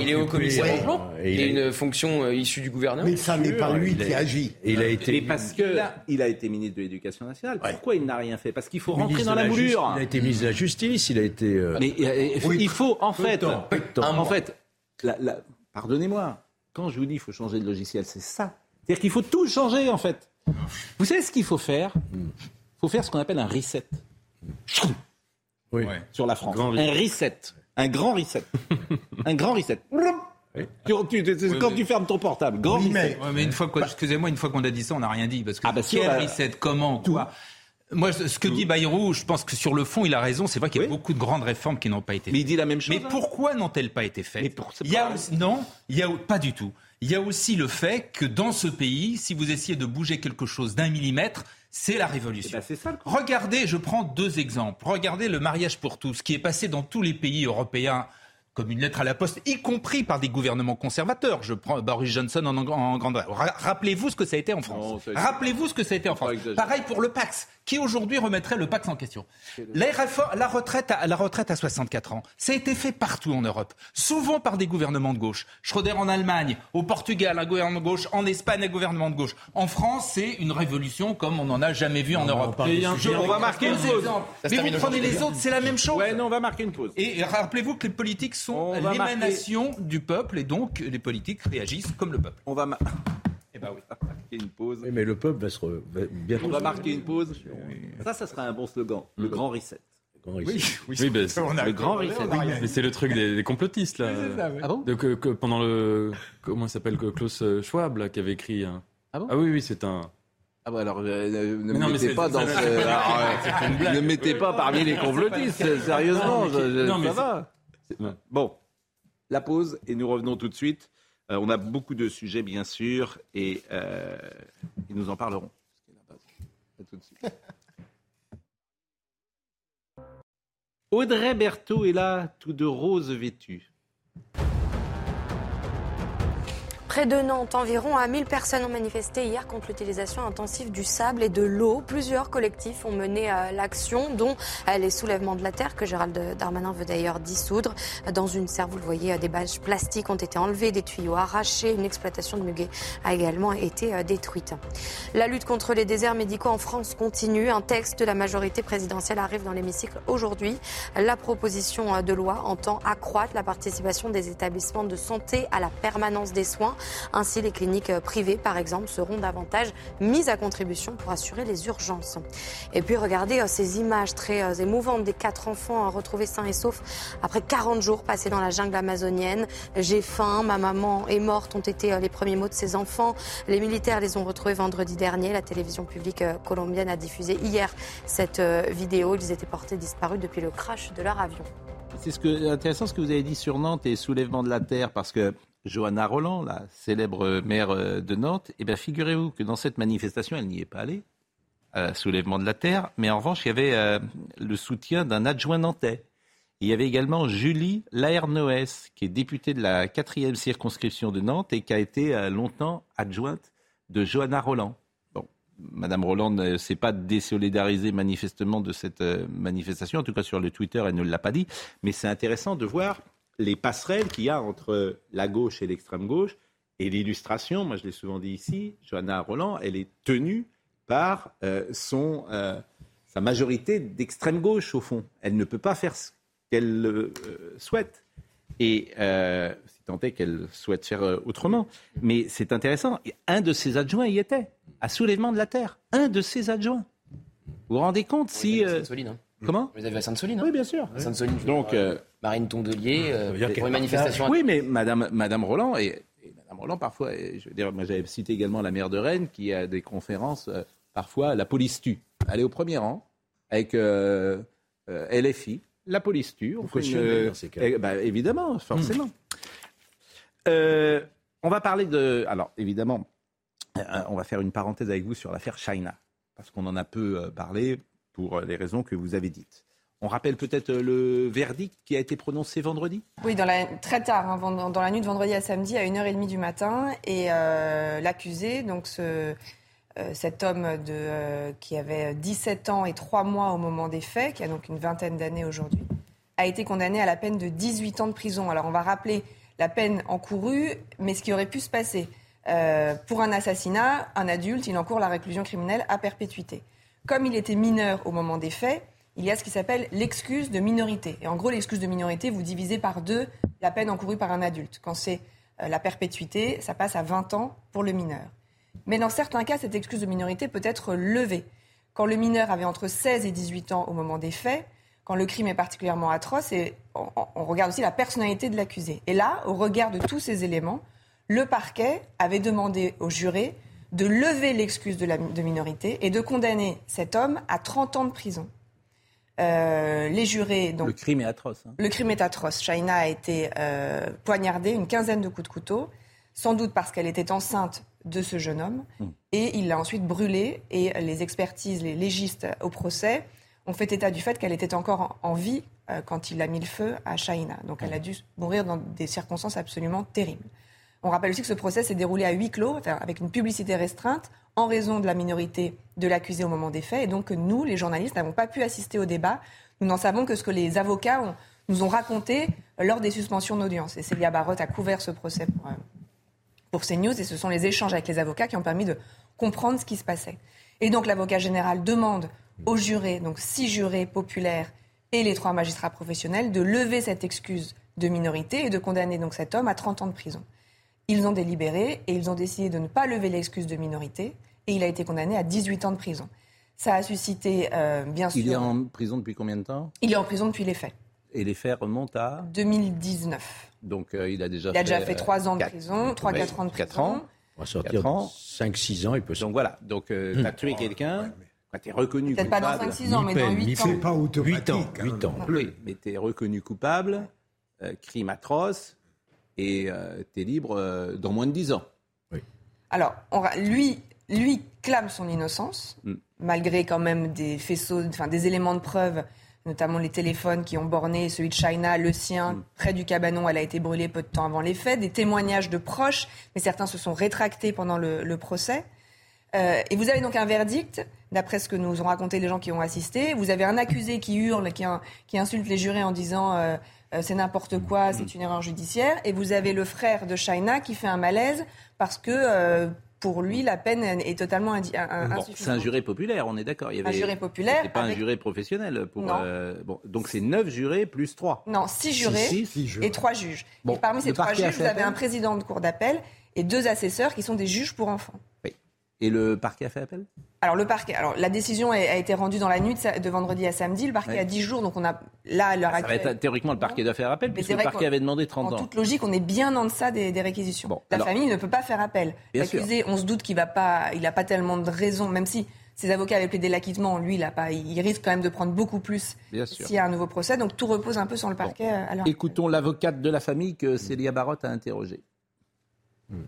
Il, est au commissaire au plan. Il a une fonction euh, issue du gouvernement. Mais ça n'est pas lui qui agit. il a été. Mais parce que il a été ministre de l'Éducation nationale. Pourquoi il n'a rien fait? Parce qu'il faut rentrer dans la moulure. Il a été ministre de la Justice. Il a été. Euh, mais il faut en fait, en fait, pardonnez-moi quand je vous dis qu'il faut changer de logiciel, c'est ça. C'est-à-dire qu'il faut tout changer, en fait. Vous savez ce qu'il faut faire? Il faut faire ce qu'on appelle un reset. Oui. Sur la France. un reset. Un grand reset. un grand reset. quand tu fermes ton portable, grand reset. Mais, une fois, excusez-moi, une fois qu'on a dit ça, on n'a rien dit parce que ah bah quel reset, comment, quoi? Moi, ce que dit Bayrou, je pense que sur le fond, il a raison. C'est vrai qu'il y a beaucoup de grandes réformes qui n'ont pas été faites. Mais il dit la même chose. Mais pourquoi n'ont-elles pas été faites il y a Non, il y a pas du tout. Il y a aussi le fait que dans ce pays, si vous essayez de bouger quelque chose d'un millimètre, c'est la révolution. Eh ben, ça, Regardez, je prends deux exemples. Regardez le mariage pour tous, qui est passé dans tous les pays européens comme une lettre à la poste, y compris par des gouvernements conservateurs. Je prends Boris Johnson en, en, Grande. Rappelez-vous ce que ça a été en France. Rappelez-vous ce que ça a été en France. Pareil pour le Pax qui aujourd'hui remettrait le Pax en question. la retraite, à, la retraite à 64 ans, ça a été fait partout en Europe, souvent par des gouvernements de gauche. Schröder en Allemagne, au Portugal, un gouvernement de gauche, en Espagne, un gouvernement de gauche. En France, c'est une révolution comme on n'en a jamais vu en Europe. on va marquer une pause. Mais vous prenez les autres, c'est la même chose. Ouais, non, on va marquer une pause. Et rappelez-vous que les politiques sont l'émanation du peuple et donc les politiques réagissent comme le peuple. On va eh ben oui, marquer une pause. mais le peuple va se bientôt. On va marquer une pause. Ça, ça sera un bon slogan. Le, grand reset. Oui, oui, oui ben, le grand reset. mais c'est le truc des, complotistes là. Ça, ah bon? Que, pendant le comment s'appelle Klaus Schwab là, qui avait écrit. Un... Ah bon? Ah oui, oui, c'est un. Ah bah alors euh, ne me mettez pas dans ce... ne mettez pas parmi les complotistes sérieusement non, mais ça va bon la pause et nous revenons tout de suite euh, on a beaucoup de sujets, bien sûr, et, euh, nous en parlerons. Audrey Berthaud est là, tout de rose vêtue. Près de Nantes, environ 1000 personnes ont manifesté hier contre l'utilisation intensive du sable et de l'eau. Plusieurs collectifs ont mené euh, l'action, dont euh, les soulèvements de la terre que Gérald Darmanin veut d'ailleurs dissoudre. Dans une serre, vous le voyez, euh, des bâches plastiques ont été enlevées, des tuyaux arrachés. Une exploitation de muguet a également été détruite. La lutte contre les déserts médicaux en France continue. Un texte de la majorité présidentielle arrive dans l'hémicycle aujourd'hui. La proposition de loi entend accroître la participation des établissements de santé à la permanence des soins ainsi, les cliniques privées, par exemple, seront davantage mises à contribution pour assurer les urgences. Et puis, regardez euh, ces images très euh, émouvantes des quatre enfants euh, retrouvés sains et saufs après 40 jours passés dans la jungle amazonienne. J'ai faim, ma maman est morte, ont été les premiers mots de ces enfants. Les militaires les ont retrouvés vendredi dernier. La télévision publique colombienne a diffusé hier cette vidéo. Ils étaient portés disparus depuis le crash de leur avion. C'est ce que, intéressant ce que vous avez dit sur Nantes et soulèvement de la terre, parce que Johanna Roland, la célèbre maire euh, de Nantes, eh bien, figurez-vous que dans cette manifestation, elle n'y est pas allée, à soulèvement de la terre, mais en revanche, il y avait euh, le soutien d'un adjoint nantais. Il y avait également Julie Laernoès, qui est députée de la quatrième circonscription de Nantes et qui a été euh, longtemps adjointe de Johanna Roland. Bon, Madame Roland ne s'est pas désolidarisée manifestement de cette manifestation, en tout cas sur le Twitter, elle ne l'a pas dit, mais c'est intéressant de voir les passerelles qu'il y a entre la gauche et l'extrême gauche. Et l'illustration, moi je l'ai souvent dit ici, Johanna Roland, elle est tenue par euh, son, euh, sa majorité d'extrême gauche, au fond. Elle ne peut pas faire ce qu'elle euh, souhaite. Et c'est tant est qu'elle souhaite faire autrement. Mais c'est intéressant. un de ses adjoints y était, à soulèvement de la terre. Un de ses adjoints. Vous vous rendez compte si. Hein. Comment Vous avez à Sainte-Soline. Hein oui, bien sûr. Sainte-Soline. Donc, Marine Tondelier euh, pour une manifestation. Oui, mais Madame, Madame Roland et, Madame Roland parfois, je veux dire, moi j'avais cité également la maire de Rennes qui a des conférences euh, parfois la police tue. Elle est au premier rang avec euh, LFI, la police tue. On fait une, bah, évidemment, forcément. on va parler de, alors évidemment, on va faire une parenthèse avec vous sur l'affaire China parce qu'on en a peu parlé pour les raisons que vous avez dites. On rappelle peut-être euh, le verdict qui a été prononcé vendredi? Oui, très tard, hein, dans la nuit de vendredi à samedi, à 1h30 du matin. Et euh, l'accusé, donc ce, euh, cet homme qui avait 17 ans et 3 mois au moment des faits, qui a donc une vingtaine d'années aujourd'hui, a été condamné à la peine de 18 ans de prison. Alors on va rappeler la peine encourue, mais ce qui aurait pu se passer. pour un assassinat, un adulte, il encourt la réclusion criminelle à perpétuité. Comme il était mineur au moment des faits, il y a ce qui s'appelle l'excuse de minorité. Et en gros, l'excuse de minorité, vous divisez par deux la peine encourue par un adulte. Quand c'est euh, la perpétuité, ça passe à 20 ans pour le mineur. Mais dans certains cas, cette excuse de minorité peut être levée. Quand le mineur avait entre 16 et 18 ans au moment des faits, quand le crime est particulièrement atroce, et on, on regarde aussi la personnalité de l'accusé. Et là, au regard de tous ces éléments, le parquet avait demandé au juré de lever l'excuse de, la, de minorité et de condamner cet homme à 30 ans de prison. Euh, les jurés. Donc, le crime est atroce. Hein. Le crime est atroce. Shaina a été euh, poignardée, une quinzaine de coups de couteau, sans doute parce qu'elle était enceinte de ce jeune homme. Hmm. Et il l'a ensuite brûlée. Et les expertises, les légistes au procès ont fait état du fait qu'elle était encore en, vie euh, quand il a mis le feu à Shaina. Donc elle a dû mourir dans des circonstances absolument terribles. On rappelle aussi que ce procès s'est déroulé à huis clos, avec une publicité restreinte, en raison de la minorité de l'accusé au moment des faits. Et donc nous, les journalistes, n'avons pas pu assister au débat. Nous n'en savons que ce que les avocats nous ont raconté lors des suspensions d'audience. Et Célia Barotte a couvert ce procès pour, euh, pour CNews. Et ce sont les échanges avec les avocats qui ont permis de comprendre ce qui se passait. Et donc l'avocat général demande aux jurés, donc six jurés populaires et les trois magistrats professionnels, de lever cette excuse de minorité et de condamner donc cet homme à 30 ans de prison. Ils ont délibéré et ils ont décidé de ne pas lever l'excuse de minorité et il a été condamné à 18 ans de prison. Ça a suscité, euh, bien sûr. Il est en prison depuis combien de temps? Il est en prison depuis les faits. Et les faits remontent à? 2019. Donc euh, il a déjà il a déjà fait 3 ans de prison, 3-4 ans de prison. 4 ans. On va sortir 5-6 ans, il peut Donc voilà, donc euh, tu as tué quelqu'un, tu es reconnu Peut-être pas dans 5-6 ans, mais dans 8 ans. C'est pas automatique. 8 ans. 8 ans. Oui, mais tu es reconnu coupable, crime atroce, et euh, tu es libre euh, dans moins de 10 ans. Oui. Alors, on, lui, lui clame son innocence, mm. malgré quand même des faisceaux, enfin des éléments de preuve, notamment les téléphones qui ont borné, celui de China, le sien, mm. près du cabanon, elle a été brûlée peu de temps avant les faits, des témoignages de proches, mais certains se sont rétractés pendant le, procès. Euh, et vous avez donc un verdict, d'après ce que nous ont raconté les gens qui ont assisté. Vous avez un accusé qui hurle, qui, qui insulte les jurés en disant euh, c'est n'importe quoi, c'est une erreur judiciaire. Et vous avez le frère de Shaina qui fait un malaise parce que euh, pour lui, la peine est totalement insuffisante. c'est un juré populaire, on est d'accord. Un juré populaire. C'est pas un juré professionnel. Pour, euh, bon, donc c'est neuf jurés plus trois. Non, six jurés et trois juges. et parmi ces trois juges, vous avez un président de cour d'appel et deux assesseurs qui sont des juges pour enfants. Et le parquet a fait appel? Alors le parquet, alors la décision a, été rendue dans la nuit de, vendredi à samedi. Le parquet a 10 jours, donc on a là à l'heure actuelle. théoriquement, le parquet doit faire appel, puisque le parquet avait demandé 30 ans. En toute logique, on est bien en deçà des, réquisitions. la famille ne peut pas faire appel. L'accusé, on se doute qu'il va pas, il n'a pas tellement de raisons, même si ses avocats avaient plaidé l'acquittement, lui, il, a pas, il risque quand même de prendre beaucoup plus s'il y a un nouveau procès. Donc tout repose un peu sur le parquet. Euh, Écoutons l'avocate de la famille que Célia Barotte a interrogée. Hmm.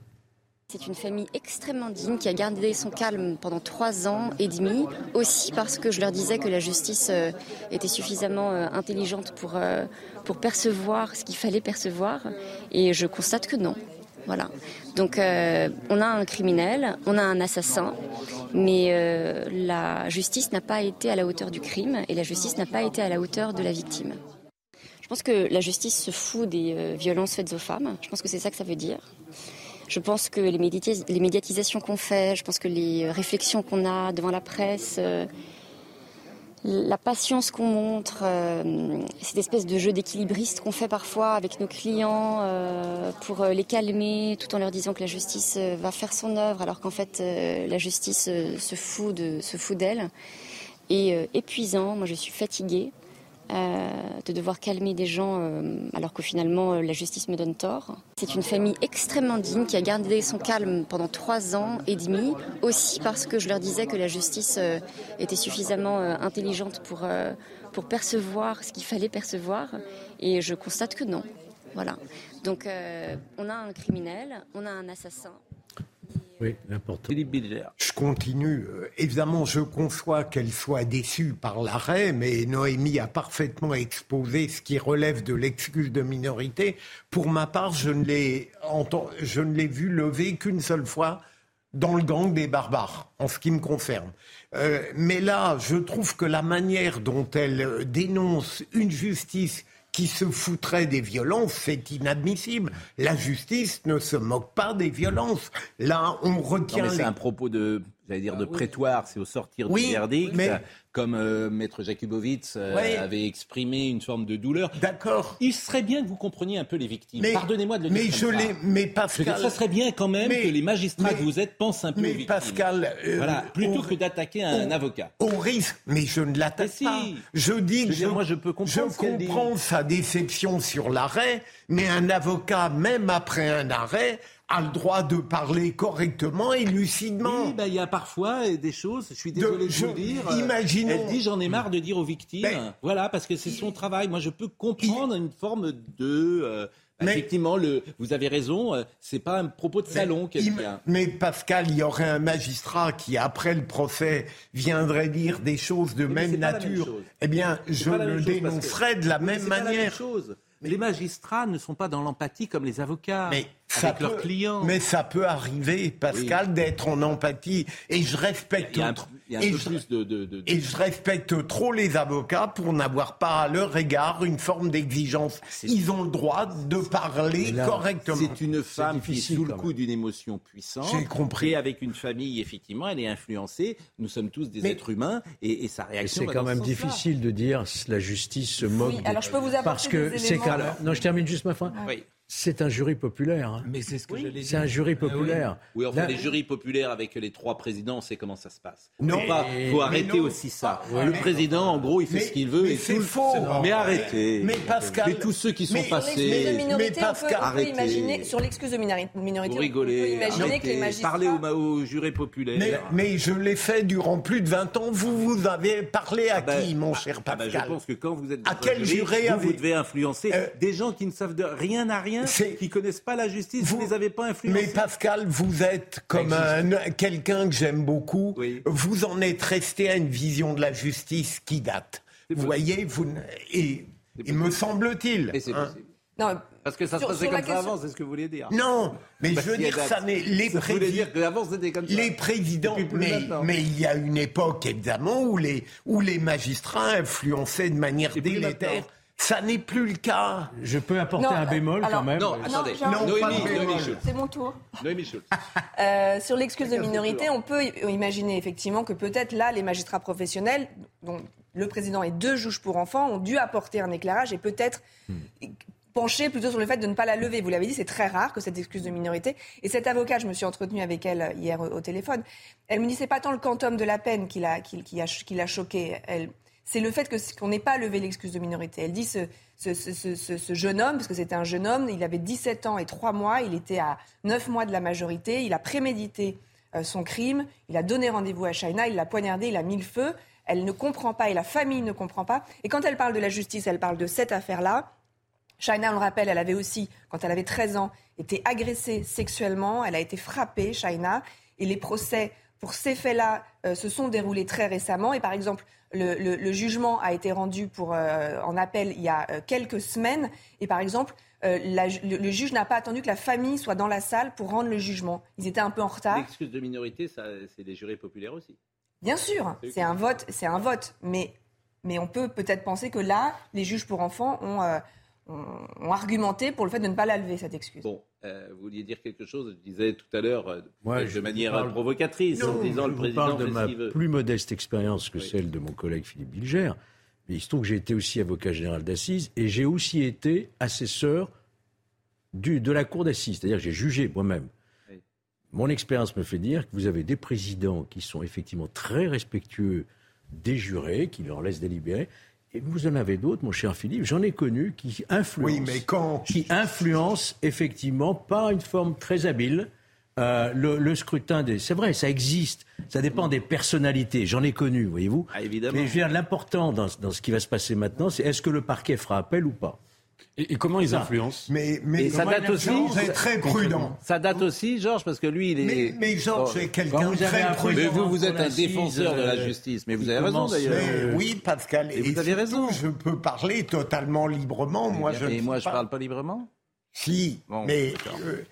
C'est une famille extrêmement digne qui a gardé son calme pendant trois ans et demi, aussi parce que je leur disais que la justice euh, était suffisamment euh, intelligente pour, euh, pour percevoir ce qu'il fallait percevoir, et je constate que non. Voilà. Donc on a un criminel, on a un assassin, mais la justice n'a pas été à la hauteur du crime et la justice n'a pas été à la hauteur de la victime. Je pense que la justice se fout des violences faites aux femmes. Je pense que c'est ça que ça veut dire. Je pense que les, médiatisations qu'on fait, je pense que les réflexions qu'on a devant la presse, euh, la patience qu'on montre, euh, cette espèce de jeu d'équilibriste qu'on fait parfois avec nos clients euh, pour les calmer, tout en leur disant que la justice va faire son œuvre, alors qu'en fait la justice se fout de, se fout d'elle, est épuisant. Moi, je suis fatiguée. Euh, de devoir calmer des gens euh, alors que finalement euh, la justice me donne tort. C'est une famille extrêmement digne qui a gardé son calme pendant trois ans et demi, aussi parce que je leur disais que la justice était suffisamment intelligente pour, pour percevoir ce qu'il fallait percevoir, et je constate que non. Voilà. Donc on a un criminel, on a un assassin. Oui, l'important. Je continue. Euh, évidemment, je conçois qu'elle soit déçue par l'arrêt, mais Noémie a parfaitement exposé ce qui relève de l'excuse de minorité. Pour ma part, je ne l'ai, je ne l'ai vu lever qu'une seule fois dans le gang des barbares, en ce qui me concerne. Euh, mais là, je trouve que la manière dont elle dénonce une justice qui se foutrait des violences, c'est inadmissible. La justice ne se moque pas des violences. Là, on retient. C'est un propos de, j'allais dire, de ah prétoire. C'est au sortir du verdict. Mais comme euh, Maître Jakubowicz euh, avait exprimé une forme de douleur. D'accord. Il serait bien que vous compreniez un peu les victimes. Pardonnez-moi de le mais dire. Je ça. Mais Pascal. ça serait bien quand même que les magistrats que vous êtes pensent un peu mais aux victimes. Pascal. Euh, voilà. Plutôt que d'attaquer un avocat. Au risque. Mais je ne l'attaque pas. Je dis que je, moi, je peux comprendre. Je comprends sa déception sur l'arrêt, mais un avocat, même après un arrêt, a le droit de parler correctement et lucidement. Oui, ben, il y a parfois des choses, je suis désolé de, vous le dire. euh, Imaginons. Elle dit j'en ai marre de dire aux victimes. Ben, voilà, parce que c'est son travail. Moi, je peux comprendre une forme de. euh, effectivement, le, vous avez raison, euh, c'est pas un propos de salon Il-. Mais Pascal, il y aurait un magistrat qui, après le procès, viendrait dire des choses de Mais même la nature. Eh bien, je la le que- dénoncerais de la Oui, même la manière. chose. Les magistrats ne sont pas dans l'empathie comme les avocats Mais ça avec leurs peut- clients. Mais ça peut arriver, Pascal, d'être en empathie. Et je respecte, et je- plus de, de- de- de- et je respecte trop les avocats pour n'avoir pas à leur égard une forme d'exigence. Ils ont le droit de parler là, correctement. C'est une femme qui est sous le coup d'une émotion puissante. J'ai compris. Et avec une famille, effectivement, elle est influencée. Nous sommes tous des Mais- êtres humains et, et sa réaction. c'est quand même difficile de dire la justice se moque. de- alors je peux vous apporter Parce que c'est Non, je termine juste ma fin. Oui. C'est un jury populaire. hein. Mais c'est ce que j'allais dire. C'est un jury populaire. Oui, enfin, Là- les jurys populaires avec les trois présidents, on sait comment ça se passe. Non. faut, pas- Mais- faut mais arrêter non. aussi ça. Ouais. Le Mais- président, en gros, il fait Mais- ce qu'il veut. mais et c'est tout le- faux. Mais Mais- arrêtez. mais Pascal- Mais tous ceux qui sont mais- de passés. minorité, mais on peut, Pascal, on peut arrêtez. imaginer, sur l'excuse de minori- minorité, Vous on peut rigolez. imaginer que les magistrats... Parlez aux, aux jurés populaires. Mais, mais je l'ai fait durant plus de 20 ans. Vous, vous avez parlé à Ben, qui, mon cher Ah ben, Pascal je pense que quand vous êtes À quel jury, juré vous, devez influencer Euh, des gens qui ne savent de rien à rien, C'est- qui connaissent pas la justice. Vous, Vous- les avez pas influencés. Mais Pascal, vous êtes comme un, quelqu'un que j'aime beaucoup. Oui. Vous en êtes resté à une vision de la justice qui date. Vous possible. voyez, vous, ne- et, il me semble-t-il. Mais c'est hein. possible. Non, Parce que ça se passait comme ça question- avant, c'est ce que vous vouliez dire. Non, mais Bah, je veux dire, ça n'est les Ça c'était comme ça. Les présidents, Et mais, mais il y a une époque évidemment où les, où les magistrats influençaient de manière Et délétère. Ça n'est plus le cas. Je peux apporter Non, un bémol alors- quand même. Non, attendez. Non, Noémie, Noémie. Schultz. c'est mon tour. Noémie Schultz. Euh, sur l'excuse de minorité, on peut imaginer effectivement que peut-être là, les magistrats professionnels, dont le président et deux juges pour enfants, ont dû apporter un éclairage et peut-être pencher plutôt sur le fait de ne pas la lever. Vous l'avez dit, c'est très rare que cette excuse de minorité. Et cette avocate, je me suis entretenue avec elle hier au, au téléphone. Elle me dit c'est pas tant le quantum de la peine qui l'a qui, qui a, qui l'a choquée. Elle, c'est le fait qu'on n'ait pas levé l'excuse de minorité. Elle dit ce, ce, jeune homme, parce que c'était un jeune homme, il avait 17 ans et 3 mois, il était à 9 mois de la majorité, il a prémédité euh, son crime, il a donné rendez-vous à Shaina, il l'a poignardé, il a mis le feu. Elle ne comprend pas et la famille ne comprend pas. Et quand elle parle de la justice, elle parle de cette affaire-là. Shaina, on le rappelle, elle avait aussi, quand elle avait 13 ans, été agressée sexuellement. Elle a été frappée, Shaina. Et les procès pour ces faits-là euh, se sont déroulés très récemment. Et par exemple, le, le- le jugement a été rendu pour, euh, en appel il y a euh, quelques semaines. Et par exemple, la le, le juge n'a pas attendu que la famille soit dans la salle pour rendre le jugement. Ils étaient un peu en retard. L'excuse de minorité, ça, c'est les jurés populaires aussi. Bien sûr, c'est un vote, c'est un vote, mais, mais on peut peut-être penser que là, les juges pour enfants ont, ont, ont argumenté pour le fait de ne pas la lever, cette excuse. Bon, euh, vous vouliez dire quelque chose Je disais tout à l'heure, euh, Moi, de manière parle- provocatrice, en Non, disant je le vous président parle de ma veut. plus modeste expérience que celle de mon collègue Philippe Bilger. Mais il se trouve que j'ai été aussi avocat général d'assises et j'ai aussi été assesseur du, de la cour d'assises, c'est-à-dire que j'ai jugé moi-même. Oui. Mon expérience me fait dire que vous avez des présidents qui sont effectivement très respectueux des jurés, qui leur laissent délibérer. Et vous en avez d'autres, mon cher Philippe, j'en ai connu qui influencent, Oui, mais quand qui influencent effectivement par une forme très habile euh, le, le scrutin des. C'est vrai, ça existe. Ça dépend des personnalités. J'en ai connu, voyez-vous. Ah, évidemment. Mais je veux dire, l'important dans, dans ce qui va se passer maintenant, c'est est-ce que le parquet fera appel ou pas? Et, et comment ils influencent Mais, ça date aussi. Georges est très prudent. Ça date aussi, Georges, parce que lui, il est. Mais, mais Georges Oh. est Quand quelqu'un de très prudent. Mais vous, vous êtes un défenseur de la euh, justice. Mais vous avez raison, d'ailleurs. Euh, oui, Pascal. et vous avez raison. Je peux parler totalement librement. Moi, je ne Et moi, je parle pas librement? Si, Bon, mais, euh,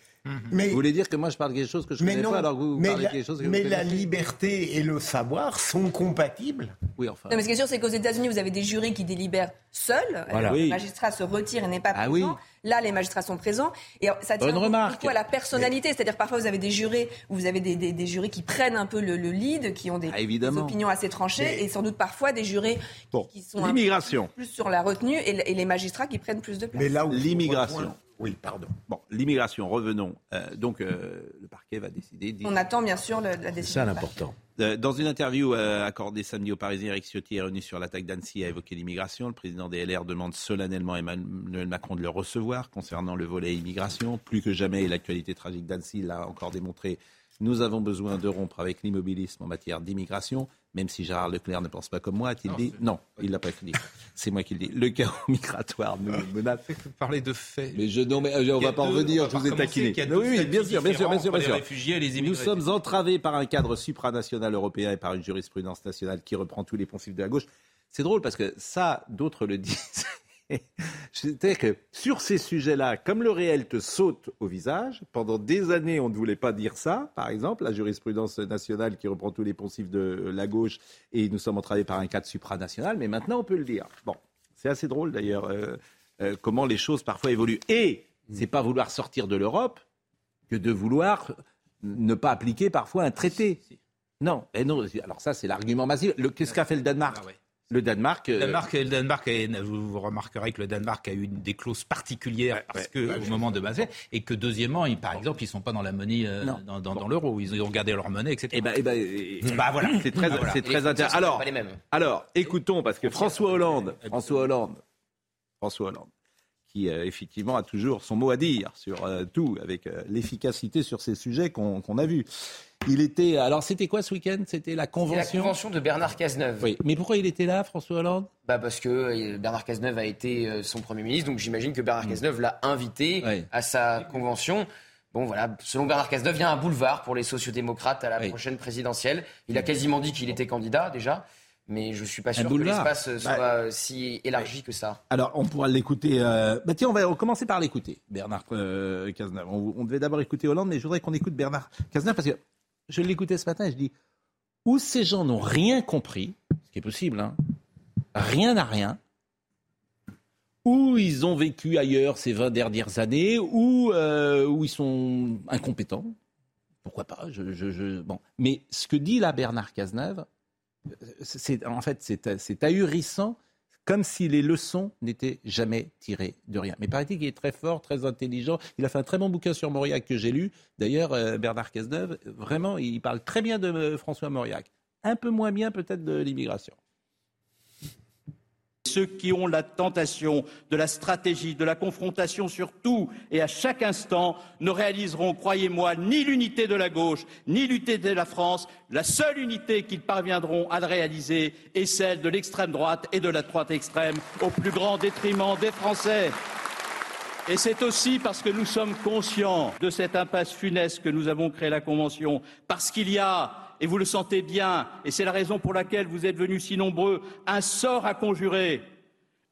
mais, Vous voulez dire que moi, je parle de quelque chose que je mais connais non, pas, alors que vous mais, parlez la, quelque chose que mais vous la liberté et le savoir sont compatibles. Oui, enfin. Non, mais ce qui est sûr, c'est qu'aux États-Unis, vous avez des jurés qui délibèrent seuls. Voilà. Le Oui. magistrat se retire et n'est pas Ah présent. oui. Là, les magistrats sont présents. Et ça tient Bonne beaucoup remarque. à la personnalité. C'est-à-dire, parfois, vous avez des jurés où vous avez des, des, des jurés qui prennent un peu le, le lead, qui ont des, Ah, des opinions assez tranchées, Mais- et sans doute parfois des jurés Bon. qui sont un peu L'immigration. plus sur la retenue et, et les magistrats qui prennent plus de place. Mais là où L'immigration. Oui, pardon. Bon, l'immigration, revenons. Euh, donc, euh, le parquet va décider. On attend bien sûr la décision. C'est ça l'important. Euh, dans une interview euh, accordée samedi au Parisien, Eric Ciotti est revenu sur l'attaque d'Annecy et a évoqué l'immigration. Le président des LR demande solennellement à Emmanuel Macron de le recevoir concernant le volet immigration. Plus que jamais, l'actualité tragique d'Annecy l'a encore démontré. Nous avons besoin de rompre avec l'immobilisme en matière d'immigration même si Gérard Leclerc ne pense pas comme moi, a-t-il dit Non, il l'a pas dit. C'est moi qui le dis. Le chaos migratoire nous menace. Parler de faits. Mais je, non, mais euh, on va pas revenir, je vous ai taquiné. Oui, bien sûr, bien sûr, bien sûr, bien sûr. réfugiés et les nous sommes entravés par un cadre supranational européen et par une jurisprudence nationale qui reprend tous les poncifs de la gauche. C'est drôle parce que ça, d'autres le disent. C'est-à-dire que sur ces sujets-là, comme le réel te saute au visage, pendant des années, on ne voulait pas dire ça, par exemple, la jurisprudence nationale qui reprend tous les poncifs de la gauche, et nous sommes entraînés par un cadre supranational, mais maintenant on peut le dire. Bon, c'est assez drôle d'ailleurs, euh, euh, comment les choses parfois évoluent. Et c'est pas vouloir sortir de l'Europe que de vouloir ne pas appliquer parfois un traité. Non, et non. Alors ça, c'est l'argument massif. Qu'est-ce qu'a fait le Danemark? Ah le Danemark. Le Danemark, le Danemark vous remarquerez que le Danemark a eu des clauses particulières parce que au moment de Basel et que deuxièmement, ils, par exemple, ils sont pas dans la monnaie, euh, dans, dans, l'euro, ils ont gardé leur monnaie, etc. Et eh ben, eh ben, eh, bah voilà, c'est très, c'est très intéressant. Alors, alors, écoutons parce que François Hollande, François Hollande, François Hollande, qui euh, effectivement a toujours son mot à dire sur euh, tout, avec l'efficacité sur ces sujets qu'on a vus. Il était. Alors, c'était quoi ce week-end? C'était la convention. La convention de Bernard Cazeneuve. Oui. Mais pourquoi il était là, François Hollande? Bah parce que euh, Bernard Cazeneuve a été euh, son premier ministre, donc j'imagine que Bernard mm. Cazeneuve l'a invité à sa convention. Bon voilà, selon Bernard Cazeneuve, il y a un boulevard pour les sociodémocrates à la prochaine présidentielle. Il a quasiment dit qu'il était candidat déjà mais je suis pas sûr que l'espace bah, soit euh, si élargi que ça. Alors, on pourra l'écouter. Euh... Bah, tiens, on va commencer par l'écouter, Bernard euh, Cazeneuve. On, on, devait d'abord écouter Hollande, mais je voudrais qu'on écoute Bernard Cazeneuve parce que je l'écoutais ce matin et je dis où ces gens n'ont rien compris, ce qui est possible, hein, rien à rien, ou ils ont vécu ailleurs ces 20 dernières années, ou euh, ils sont incompétents. Pourquoi pas. Mais ce que dit là Bernard Cazeneuve, c'est, en fait, c'est ahurissant comme si les leçons n'étaient jamais tirées de rien. Mais paraît-il qu'il est très fort, très intelligent. Il a fait un très bon bouquin sur Mauriac que j'ai lu. D'ailleurs, euh, Bernard Cazeneuve, vraiment, il parle très bien de euh, François Mauriac. Un peu moins bien peut-être de l'immigration. Ceux qui ont la tentation de la stratégie, de la confrontation sur tout et à chaque instant ne réaliseront, croyez-moi, ni l'unité de la gauche, ni l'unité de la France. La seule unité qu'ils parviendront à réaliser est celle de l'extrême droite et de la droite extrême, au plus grand détriment des Français. Et c'est aussi parce que nous sommes conscients de cette impasse funeste que nous avons créé la Convention, parce qu'il y a et vous le sentez bien, et c'est la raison pour laquelle vous êtes venus si nombreux, un sort à conjurer,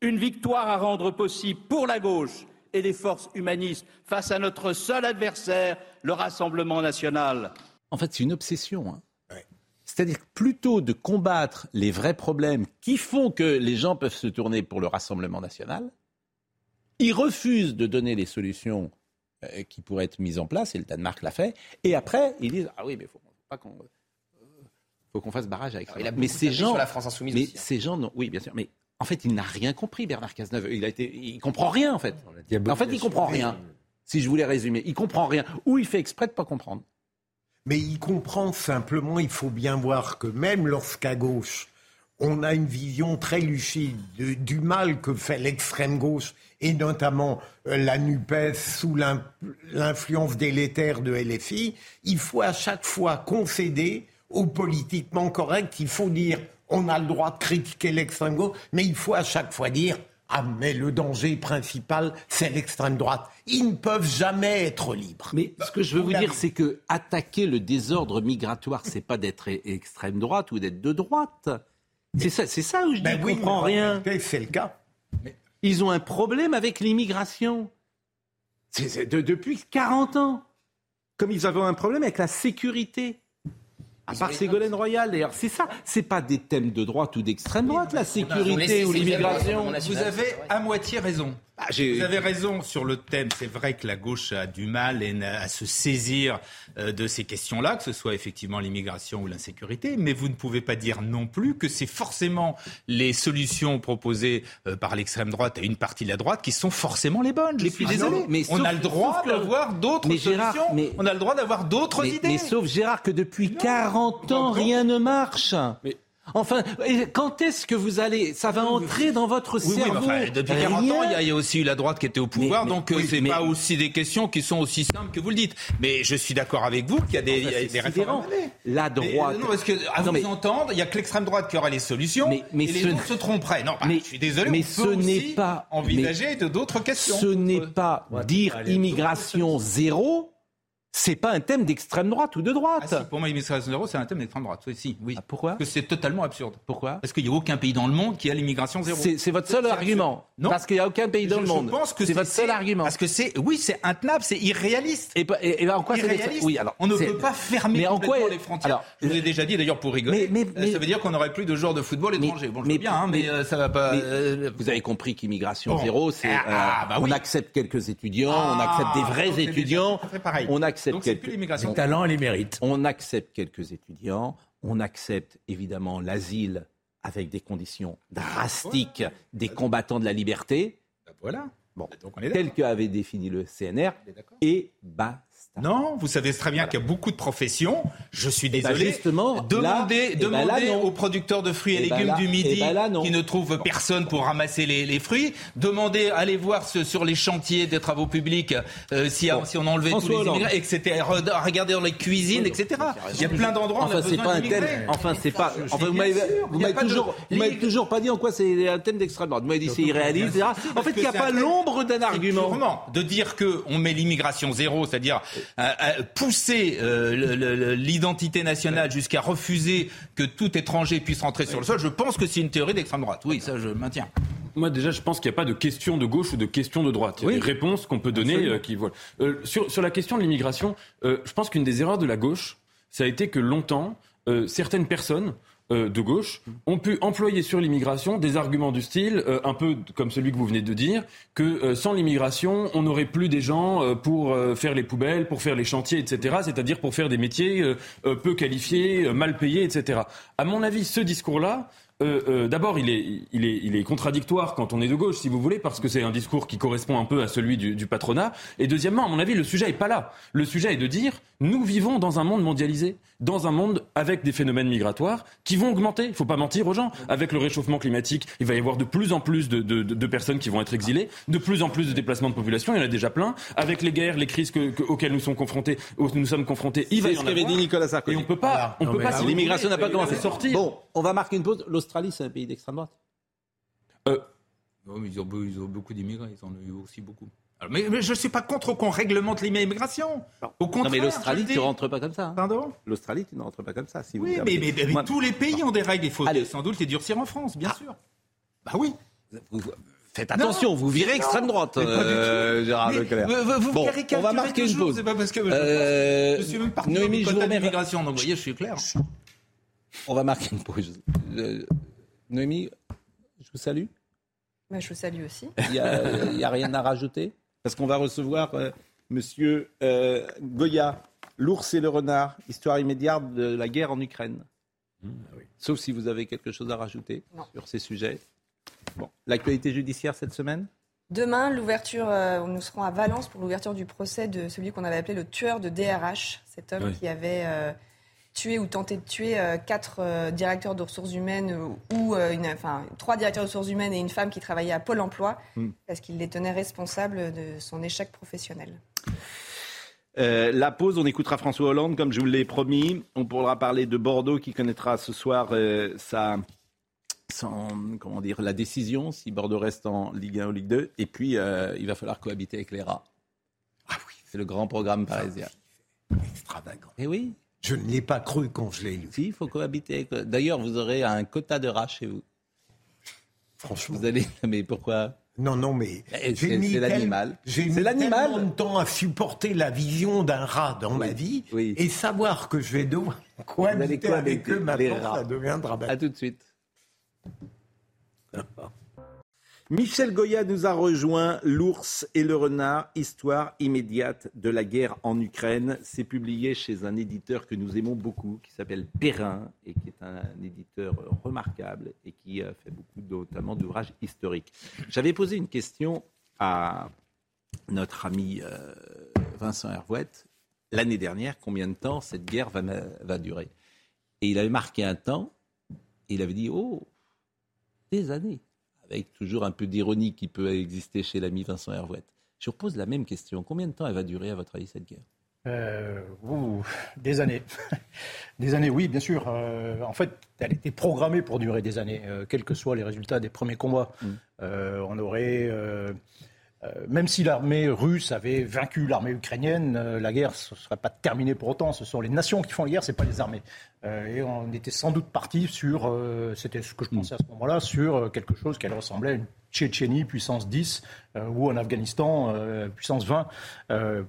une victoire à rendre possible pour la gauche et les forces humanistes face à notre seul adversaire, le Rassemblement national. En fait, c'est une obsession. Hein. C'est-à-dire plutôt de combattre les vrais problèmes qui font que les gens peuvent se tourner pour le Rassemblement national, ils refusent de donner les solutions euh, qui pourraient être mises en place, et le Danemark l'a fait, et après, ils disent Ah oui, mais il ne faut pas qu'on faut qu'on fasse barrage avec ça. mais ces gens, la France insoumise mais hein. ces gens, non, oui, bien sûr, mais en fait, il n'a rien compris, Bernard Cazeneuve. Il a été, il comprend rien, en fait. En fait, il comprend rien. Si je voulais résumer, il comprend rien. Ou il fait exprès de pas comprendre. Mais il comprend simplement. Il faut bien voir que même lorsqu'à gauche, on a une vision très lucide du mal que fait l'extrême gauche et notamment euh, la NUPES sous l'influence délétère de LFI, il faut à chaque fois concéder au politiquement correct. Il faut dire, on a le droit de critiquer l'extrême gauche, mais il faut à chaque fois dire, ah, mais le danger principal, c'est l'extrême droite. Ils ne peuvent jamais être libres. Mais ce que je veux vous dire, c'est que attaquer le désordre migratoire, c'est pas d'être extrême droite ou d'être de droite. C'est ça, c'est ça où je ben comprends rien. C'est le cas. Ils ont un problème avec l'immigration. depuis 40 ans. Comme ils avaient un problème avec la sécurité. À part Ségolène Royal, d'ailleurs, c'est ça. C'est pas des thèmes de droite ou d'extrême droite, la sécurité ou l'immigration. Vous avez à moitié raison. Bah, Vous avez raison sur le thème. C'est vrai que la gauche a du mal à se saisir euh, de ces questions-là, que ce soit effectivement l'immigration ou l'insécurité. Mais vous ne pouvez pas dire non plus que c'est forcément les solutions proposées euh, par l'extrême droite à une partie de la droite qui sont forcément les bonnes. Je suis désolé. Mais on a le droit d'avoir d'autres solutions. Mais... On a le droit d'avoir d'autres idées. Mais sauf Gérard que depuis 40 ans, rien ne marche. Mais... Enfin, quand est-ce que vous allez Ça va entrer dans votre cerveau. depuis 40 ans, il y, a aussi eu la droite qui était au pouvoir, donc euh, c'est pas aussi des questions qui sont aussi simples que vous le dites. Mais je suis d'accord avec vous qu'il y a des, enfin, y a réformes. La droite. non, parce que à vous entendre, il y a que l'extrême droite qui aurait les solutions, mais, et les autres se tromperaient. Non, mais, je suis désolé. Mais ce n'est pas envisager de d'autres questions. Ce n'est pas dire immigration zéro c'est pas un thème d'extrême droite ou de droite. Ah, pour moi, l'immigration zéro, c'est un thème d'extrême droite. Oui, si, oui. Ah, pourquoi? Parce que c'est totalement absurde. Pourquoi? Parce qu'il n'y a aucun pays dans le monde qui a l'immigration zéro. C'est votre seul argument. Non. Parce qu'il n'y a aucun pays dans le monde. Je pense que c'est votre seul argument. Parce que c'est, oui, c'est intenable, c'est irréaliste. Et, et, en quoi c'est Oui, alors. On ne peut pas fermer complètement les frontières. Alors, je vous ai déjà dit d'ailleurs pour rigoler. Mais, mais, ça veut dire qu'on n'aurait plus de joueurs de football étrangers. Bon, je veux bien, hein, mais euh, ça va pas. Euh, vous avez compris qu'immigration zéro, c'est. Ah, euh, bah on accepte quelques étudiants, on accepte des vrais étudiants. On accepte quelques. Son talent, elle les mérite. On accepte quelques étudiants, on accepte évidemment l'asile avec des conditions drastiques des combattants de la liberté. Ben voilà. Bon, tel qu'avait défini le CNR, et bas non, vous savez très bien qu'il y a beaucoup de professions. Je suis eh ben, désolé. justement, demandez, eh ben aux producteurs de fruits et, eh ben légumes du Midi qui ne trouvent personne pour ramasser les, fruits. Demandez, allez voir sur les chantiers des travaux publics euh, si, on enlevait tous les immigrés, etc. Regardez dans les cuisines, etc. Il y a plein d'endroits. Enfin, c'est pas un thème. Enfin, c'est pas. Enfin, vous m'avez toujours, toujours pas dit en quoi c'est un thème d'extrême droite. Vous m'avez dit c'est irréaliste, En fait, il n'y a pas l'ombre d'un argument. De dire que on met l'immigration zéro, c'est-à-dire pousser euh, l'identité nationale jusqu'à refuser que tout étranger puisse rentrer sur le sol, je pense que c'est une théorie d'extrême droite. Oui, ça je maintiens. Moi déjà, je pense qu'il n'y a pas de question de gauche ou de question de droite. Il y a des réponses qu'on peut donner euh, qui voilà. Euh, sur, sur la question de l'immigration, je pense qu'une des erreurs de la gauche, ça a été que longtemps, certaines personnes euh, de gauche ont pu employer sur l'immigration des arguments du style, euh, un peu comme celui que vous venez de dire, que euh, sans l'immigration, on n'aurait plus des gens pour faire les poubelles, pour faire les chantiers, etc., c'est-à-dire pour faire des métiers peu qualifiés, mal payés, etc. À mon avis, ce discours-là, euh, euh, d'abord, il est, il, est, il est contradictoire quand on est de gauche, si vous voulez, parce que c'est un discours qui correspond un peu à celui du, du, patronat. Et deuxièmement, à mon avis, le sujet est pas là. Le sujet est de dire, nous vivons dans un monde mondialisé, dans un monde avec des phénomènes migratoires qui vont augmenter. Il faut pas mentir aux gens. Avec le réchauffement climatique, il va y avoir de plus en plus de, de, de personnes qui vont être exilées, de plus en plus de déplacements de population. Il y en a déjà plein. Avec les guerres, les crises que, auxquelles nous sommes confrontés, nous sommes confrontés, il va y en ce dit Nicolas Sarkozy. Et on peut pas, on peut pas. l'immigration n'a pas commencé à sortir. Bon, on va marquer une pause. L'Australie, c'est un pays d'extrême droite? Euh, ils, ont, beaucoup d'immigrés, ils en ont eu aussi beaucoup. Mais, je ne suis pas contre qu'on réglemente l'immigration. Au contraire. Non, mais l'Australie, tu ne rentres pas comme ça. Hein. Pardon? L'Australie, tu ne rentres pas comme ça. Si oui, mais, mais, tous les pays ont des règles. Il faut sans doute les durcir en France, bien ah. sûr. Bah oui. Faites attention, vous virez extrême droite, euh, Gérard Leclerc. Vous, bon, on va marquer une pause. C'est pas parce que euh, je, suis même parti Noémie, je vous l'immigration, donc vous voyez, je suis clair. On va marquer une pause. Euh, Noémie, je vous salue. Bah, je vous salue aussi. Il n'y a, rien à rajouter? Parce qu'on va recevoir M. Euh, monsieur euh, Goya, L'ours et le renard, histoire immédiate de la guerre en Ukraine. Mmh, ah Sauf si vous avez quelque chose à rajouter sur ces sujets. Bon. L'actualité judiciaire cette semaine? Demain, l'ouverture, nous serons à Valence pour l'ouverture du procès de celui qu'on avait appelé le tueur de DRH, cet homme qui avait tué ou tenté de tuer euh, quatre euh, directeurs de ressources humaines ou euh, une, enfin, trois directeurs de ressources humaines et une femme qui travaillait à Pôle Emploi hmm. parce qu'il les tenait responsables de son échec professionnel. la pause, on écoutera François Hollande, comme je vous l'ai promis. On pourra parler de Bordeaux qui connaîtra ce soir sa, comment dire, la décision si Bordeaux reste en Ligue 1 ou Ligue 2. Et puis, il va falloir cohabiter avec les rats. Ah oui. C'est le grand programme parisien. Extravagant. Et eh oui. Je ne l'ai pas cru quand je l'ai lu. Si, il faut cohabiter. D'ailleurs, vous aurez un quota de rats chez vous. Franchement. Vous allez. Mais pourquoi non, non, mais eh, c'est l'animal. J'ai mis tellement de temps à supporter la vision d'un rat dans ma vie et savoir que je vais devoir cohabiter avec eux, maintenant, ça devient dramatique. À tout de suite. Michel Goya nous a rejoint, L'ours et le renard, histoire immédiate de la guerre en Ukraine. C'est publié chez un éditeur que nous aimons beaucoup, qui s'appelle Perrin, et qui est un éditeur remarquable et qui fait beaucoup notamment d'ouvrages historiques. J'avais posé une question à notre ami euh, Vincent Hervouette l'année dernière, combien de temps cette guerre va, va durer Et il avait marqué un temps, et il avait dit, oh, des années avec toujours un peu d'ironie qui peut exister chez l'ami Vincent Hervouette. Je repose la même question. Combien de temps elle va durer, à votre avis, cette guerre? Euh, des années. des années, oui, bien sûr. Euh, en fait, elle était programmée pour durer des années, euh, quels que soient les résultats des premiers combats. Mm. on aurait euh, même si l'armée russe avait vaincu l'armée ukrainienne, euh, la guerre ne serait pas terminée pour autant. Ce sont les nations qui font la guerre, ce n'est pas les armées. Euh, et on était sans doute parti sur, c'était ce que je pensais à ce moment-là, sur quelque chose qui ressemblait à une Tchétchénie, puissance 10, ou en Afghanistan, puissance 20,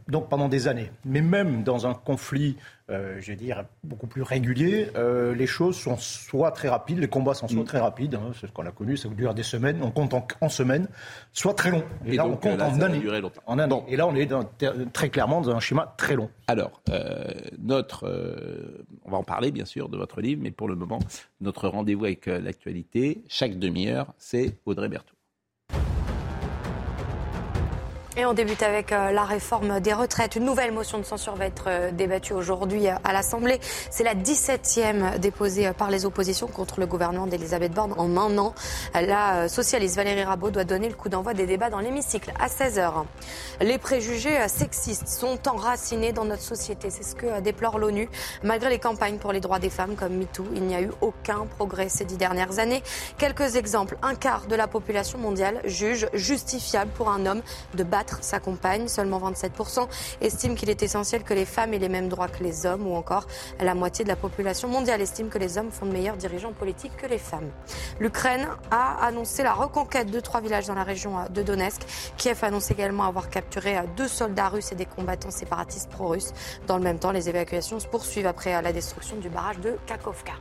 donc pendant des années. Mais même dans un conflit euh, je vais dire, beaucoup plus régulier, euh, les choses sont soit très rapides, les combats sont soit mm. très rapides, hein, c'est ce qu'on a connu, ça dure des semaines, on compte en, semaines, soit très long. Et, là, on compte en années. En. Et là, on est très clairement dans un schéma très long. Alors, euh, notre, on va en parler bien sûr de votre livre, mais pour le moment, notre rendez-vous avec l'actualité, chaque demi-heure, c'est Audrey Berthaud. Et on débute avec euh, la réforme des retraites. Une nouvelle motion de censure va être euh, débattue aujourd'hui euh, à l'Assemblée. C'est la 17e déposée par les oppositions contre le gouvernement d'Elisabeth Borne en un an. La socialiste Valérie Rabault doit donner le coup d'envoi des débats dans l'hémicycle à 16h. Les préjugés sexistes sont enracinés dans notre société. C'est ce que déplore l'ONU. Malgré les campagnes pour les droits des femmes comme MeToo, il n'y a eu aucun progrès ces dix dernières années. Quelques exemples. Un quart de la population mondiale juge justifiable pour un homme de battre sa compagne. Seulement 27% estiment qu'il est essentiel que les femmes aient les mêmes droits que les hommes ou encore la moitié de la population mondiale estime que les hommes font de meilleurs dirigeants politiques que les femmes. L'Ukraine a annoncé la reconquête de trois villages dans la région de Donetsk. Kiev annonce également avoir capturé deux soldats russes et des combattants séparatistes pro-russes. Dans le même temps, les évacuations se poursuivent après la destruction du barrage de Kakovka.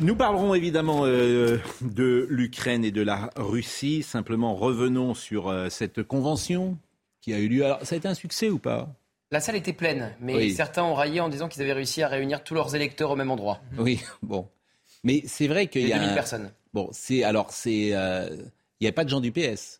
Nous parlerons évidemment euh, de l'Ukraine et de la Russie. Simplement, revenons sur euh, cette convention qui a eu lieu. Alors, ça a été un succès ou pas? La salle était pleine, mais certains ont raillé en disant qu'ils avaient réussi à réunir tous leurs électeurs au même endroit. Oui, bon. Mais c'est vrai qu'il y a. 2000 personnes. Bon, c'est alors c'est. Euh, il n'y a pas de gens du PS.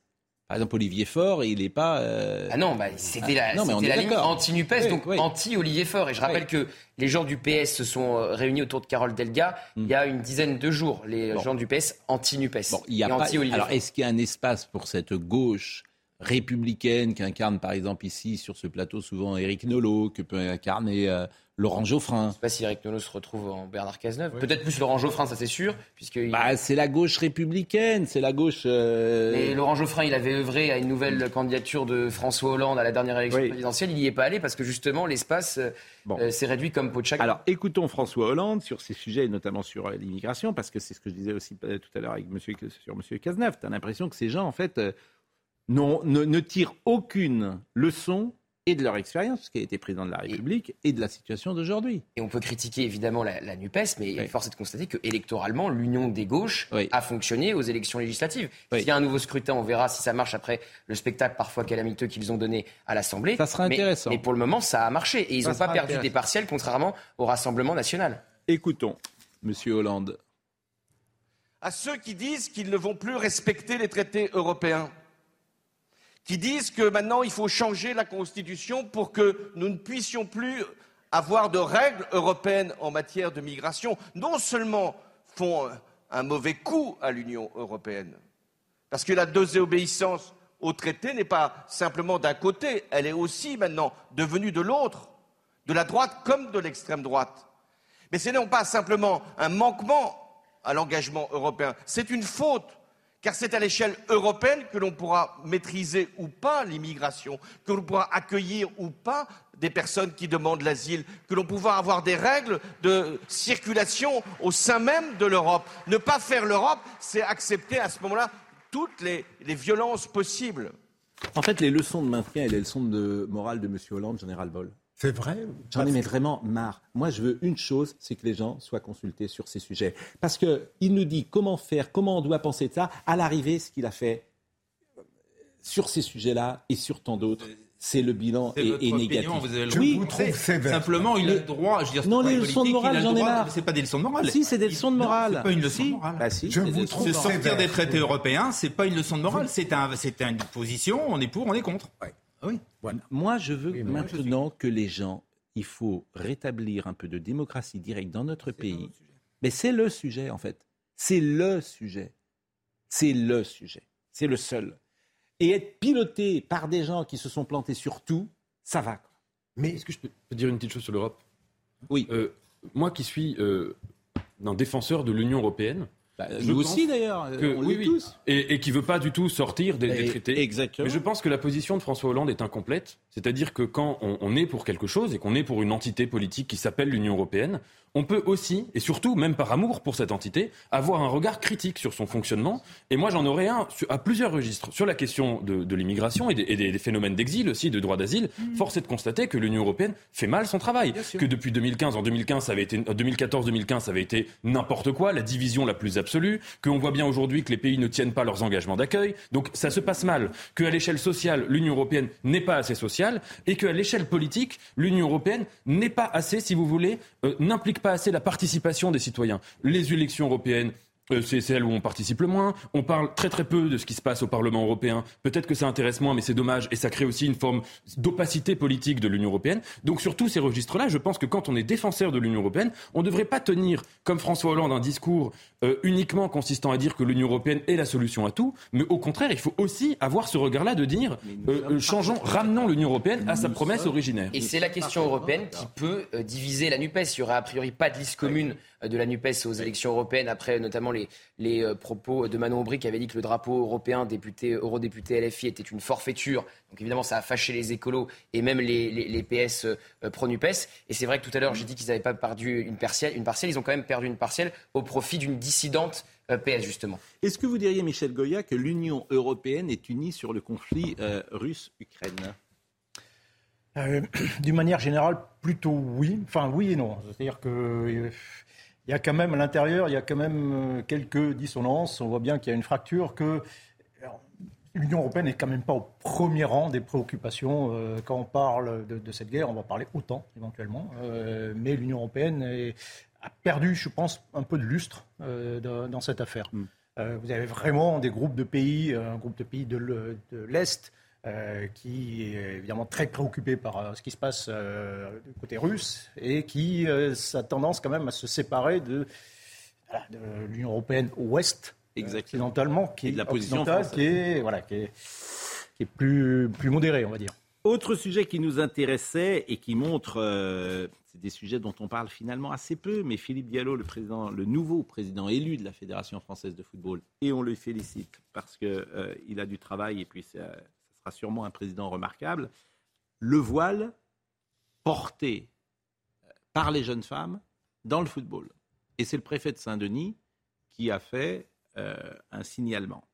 Par exemple, Olivier Faure, il n'est pas. Euh, ah non, bah, c'était la, ah, la ligne anti-NUPES, donc anti-Olivier Faure. Et je rappelle que les gens du PS se sont euh, réunis autour de Carole Delga il y a une dizaine de jours. Les gens du PS anti-NUPES. Bon, il y a pas... Alors, est-ce qu'il y a un espace pour cette gauche républicaine qu'incarne, par exemple, ici, sur ce plateau, souvent Éric Nolot, que peut incarner euh, Laurent Geoffrin. Je ne sais pas si Eric Nolot se retrouve en Bernard Cazeneuve. Peut-être plus Laurent Geoffrin, ça c'est sûr. Puisque bah, c'est la gauche républicaine, c'est la gauche. Euh... Mais Laurent Geoffrin, il avait œuvré à une nouvelle candidature de François Hollande à la dernière élection présidentielle. Il n'y est pas allé parce que justement l'espace euh, euh, s'est réduit comme peau de chagrin. Alors écoutons François Hollande sur ces sujets, notamment sur l'immigration, parce que c'est ce que je disais aussi tout à l'heure avec monsieur, sur M. Cazeneuve. Tu as l'impression que ces gens, en fait, ne, ne tirent aucune leçon et de leur expérience, qui a été président de la République, et, de la situation d'aujourd'hui. Et on peut critiquer évidemment la, NUPES, mais il est force est de constater que électoralement, l'union des gauches a fonctionné aux élections législatives. S'il y a un nouveau scrutin, on verra si ça marche après le spectacle parfois calamiteux qu'ils ont donné à l'Assemblée. Ça sera intéressant. Mais, pour le moment, ça a marché. Et ils n'ont pas perdu des partiels, contrairement au Rassemblement national. Écoutons, Monsieur Hollande. À ceux qui disent qu'ils ne vont plus respecter les traités européens, qui disent que maintenant il faut changer la Constitution pour que nous ne puissions plus avoir de règles européennes en matière de migration, non seulement font un mauvais coup à l'Union européenne, parce que la désobéissance au traité n'est pas simplement d'un côté, elle est aussi maintenant devenue de l'autre, de la droite comme de l'extrême droite. Mais ce n'est pas simplement un manquement à l'engagement européen, c'est une faute car c'est à l'échelle européenne que l'on pourra maîtriser ou pas l'immigration, que l'on pourra accueillir ou pas des personnes qui demandent l'asile, que l'on pourra avoir des règles de circulation au sein même de l'Europe. Ne pas faire l'Europe, c'est accepter à ce moment-là toutes les, violences possibles. En fait, les leçons de maintien et les leçons de morale de M. Hollande, ai ras-le-bol. C'est vrai J'en ai mais vraiment marre. Moi, je veux une chose, c'est que les gens soient consultés sur ces sujets. Parce qu'il nous dit comment faire, comment on doit penser de ça. À l'arrivée, ce qu'il a fait sur ces sujets-là et sur tant d'autres, c'est le bilan est, est négatif. vous avez le oui, simplement, il a le droit. Je veux dire, non, les leçons de morale, j'en ai marre. C'est pas des leçons de morale. Si, c'est des leçons de morale. C'est pas une leçon de morale. Bah, si, je vous trouve sortir des traités européens, c'est pas une leçon de morale. C'est un, c'est une position. On est pour, on est contre. Ouais. Oui. Voilà. Moi, je veux oui, maintenant que les gens, il faut rétablir un peu de démocratie directe dans notre pays. Mais c'est le sujet, en fait. C'est le sujet. C'est le sujet. C'est le seul et être piloté par des gens qui se sont plantés sur tout, ça va. Mais est-ce que je peux dire une petite chose sur l'Europe? Oui. Euh, moi qui suis euh, un défenseur de l'Union européenne, bah, nous aussi d'ailleurs, on oui, oui. tous. Et, et qui veut pas du tout sortir des, des traités. Exactement. Mais je pense que la position de François Hollande est incomplète. C'est-à-dire que quand on, on, est pour quelque chose et qu'on est pour une entité politique qui s'appelle l'Union européenne, on peut aussi, et surtout, même par amour pour cette entité, avoir un regard critique sur son fonctionnement. Et moi, j'en aurais un à plusieurs registres. Sur la question de, de l'immigration et, des, et des, des, phénomènes d'exil aussi, de droit d'asile, mmh. force est de constater que l'Union européenne fait mal son travail. Que depuis 2015, en 2015, ça avait été, 2014-2015, ça avait été n'importe quoi, la division la plus absolue. Qu'on voit bien aujourd'hui que les pays ne tiennent pas leurs engagements d'accueil. Donc, ça se passe mal. Qu'à l'échelle sociale, l'Union européenne n'est pas assez sociale. Et qu'à l'échelle politique, l'Union européenne n'est pas assez, si vous voulez, euh, n'implique pas assez la participation des citoyens. Les élections européennes, c'est celle où on participe le moins. On parle très très peu de ce qui se passe au Parlement européen. Peut-être que ça intéresse moins, mais c'est dommage et ça crée aussi une forme d'opacité politique de l'Union européenne. Donc sur tous ces registres-là, je pense que quand on est défenseur de l'Union européenne, on ne devrait pas tenir, comme François Hollande, un discours euh, uniquement consistant à dire que l'Union européenne est la solution à tout, mais au contraire, il faut aussi avoir ce regard-là de dire euh, changeons, ramenons l'Union européenne à sa promesse originaire. Et c'est la question européenne qui peut euh, diviser la Nupes. Il y aura a priori pas de liste commune de la NUPES aux élections européennes, après notamment les, les euh, propos de Manon Aubry qui avait dit que le drapeau européen député, eurodéputé LFI était une forfaiture. Donc évidemment, ça a fâché les écolos et même les, les, les PS euh, pro-NUPES. Et c'est vrai que tout à l'heure, j'ai dit qu'ils n'avaient pas perdu une partielle, une partielle, ils ont quand même perdu une partielle au profit d'une dissidente euh, PS, justement. Est-ce que vous diriez, Michel Goya, que l'Union européenne est unie sur le conflit euh, russe-Ukraine? Euh, D'une manière générale, plutôt oui. Enfin, oui et non. C'est-à-dire que il y a quand même à l'intérieur, il y a quand même quelques dissonances. On voit bien qu'il y a une fracture que l'Union européenne n'est quand même pas au premier rang des préoccupations. Euh, quand on parle de, de, cette guerre, on va parler autant éventuellement. Euh, mais l'Union européenne est, a perdu, je pense, un peu de lustre euh, dans, dans, cette affaire. Mm. vous avez vraiment des groupes de pays, un groupe de pays de l'Est euh, qui est évidemment très préoccupé par euh, ce qui se passe euh, du côté russe et qui a tendance quand même à se séparer de, voilà, de l'Union européenne ouest, occidentalement, qui est, de la position qui est, voilà, qui est, qui est plus, plus modérée, on va dire. Autre sujet qui nous intéressait et qui montre, c'est des sujets dont on parle finalement assez peu, mais Philippe Diallo, le, président, le nouveau président élu de la Fédération française de football, et on le félicite parce qu'il a du travail et puis ça, sera sûrement un président remarquable, le voile porté par les jeunes femmes dans le football. Et c'est le préfet de Saint-Denis qui a fait euh, un signalement.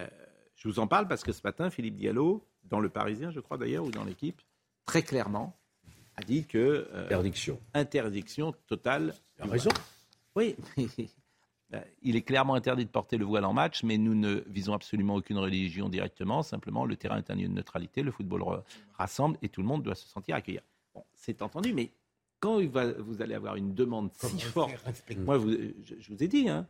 Euh, je vous en parle parce que ce matin, Philippe Diallo, dans le Parisien, je crois d'ailleurs, ou dans l'équipe, très clairement, a dit que euh, interdiction, interdiction totale. Il a raison? Oui. Il est clairement interdit de porter le voile en match, mais nous ne visons absolument aucune religion directement. Simplement, le terrain est un lieu de neutralité, le football rassemble et tout le monde doit se sentir accueilli. Bon, c'est entendu, mais quand va, vous allez avoir une demande si forte, moi, vous, je, je, vous ai dit, hein,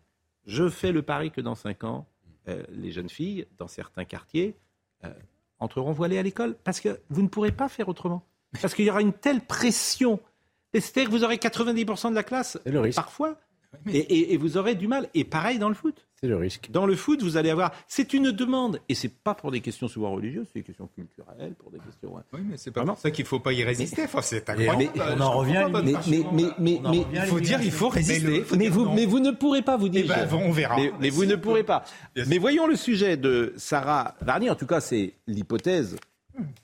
je fais le pari que dans cinq ans, euh, les jeunes filles, dans certains quartiers, euh, entreront voilées à l'école parce que vous ne pourrez pas faire autrement. Parce qu'il y aura une telle pression. C'est-à-dire que vous aurez 90% de la classe, le risque. parfois, et, et, et, vous aurez du mal. Et pareil dans le foot. C'est le risque. Dans le foot, vous allez avoir. C'est une demande. Et c'est pas pour des questions souvent religieuses, c'est des questions culturelles, pour des questions. Ouais. Oui, mais c'est pas pour ça qu'il faut pas y résister. Enfin, c'est incroyable. Mais, on en revient. Mais, mais, mais, mais, mais il faut dire, il faut résister. Mais, faut mais vous, mais vous ne pourrez pas vous dire. Eh ben, on verra. Mais, mais vous ne pourrez pas. Mais voyons le sujet de Sarah Varni. En tout cas, c'est l'hypothèse.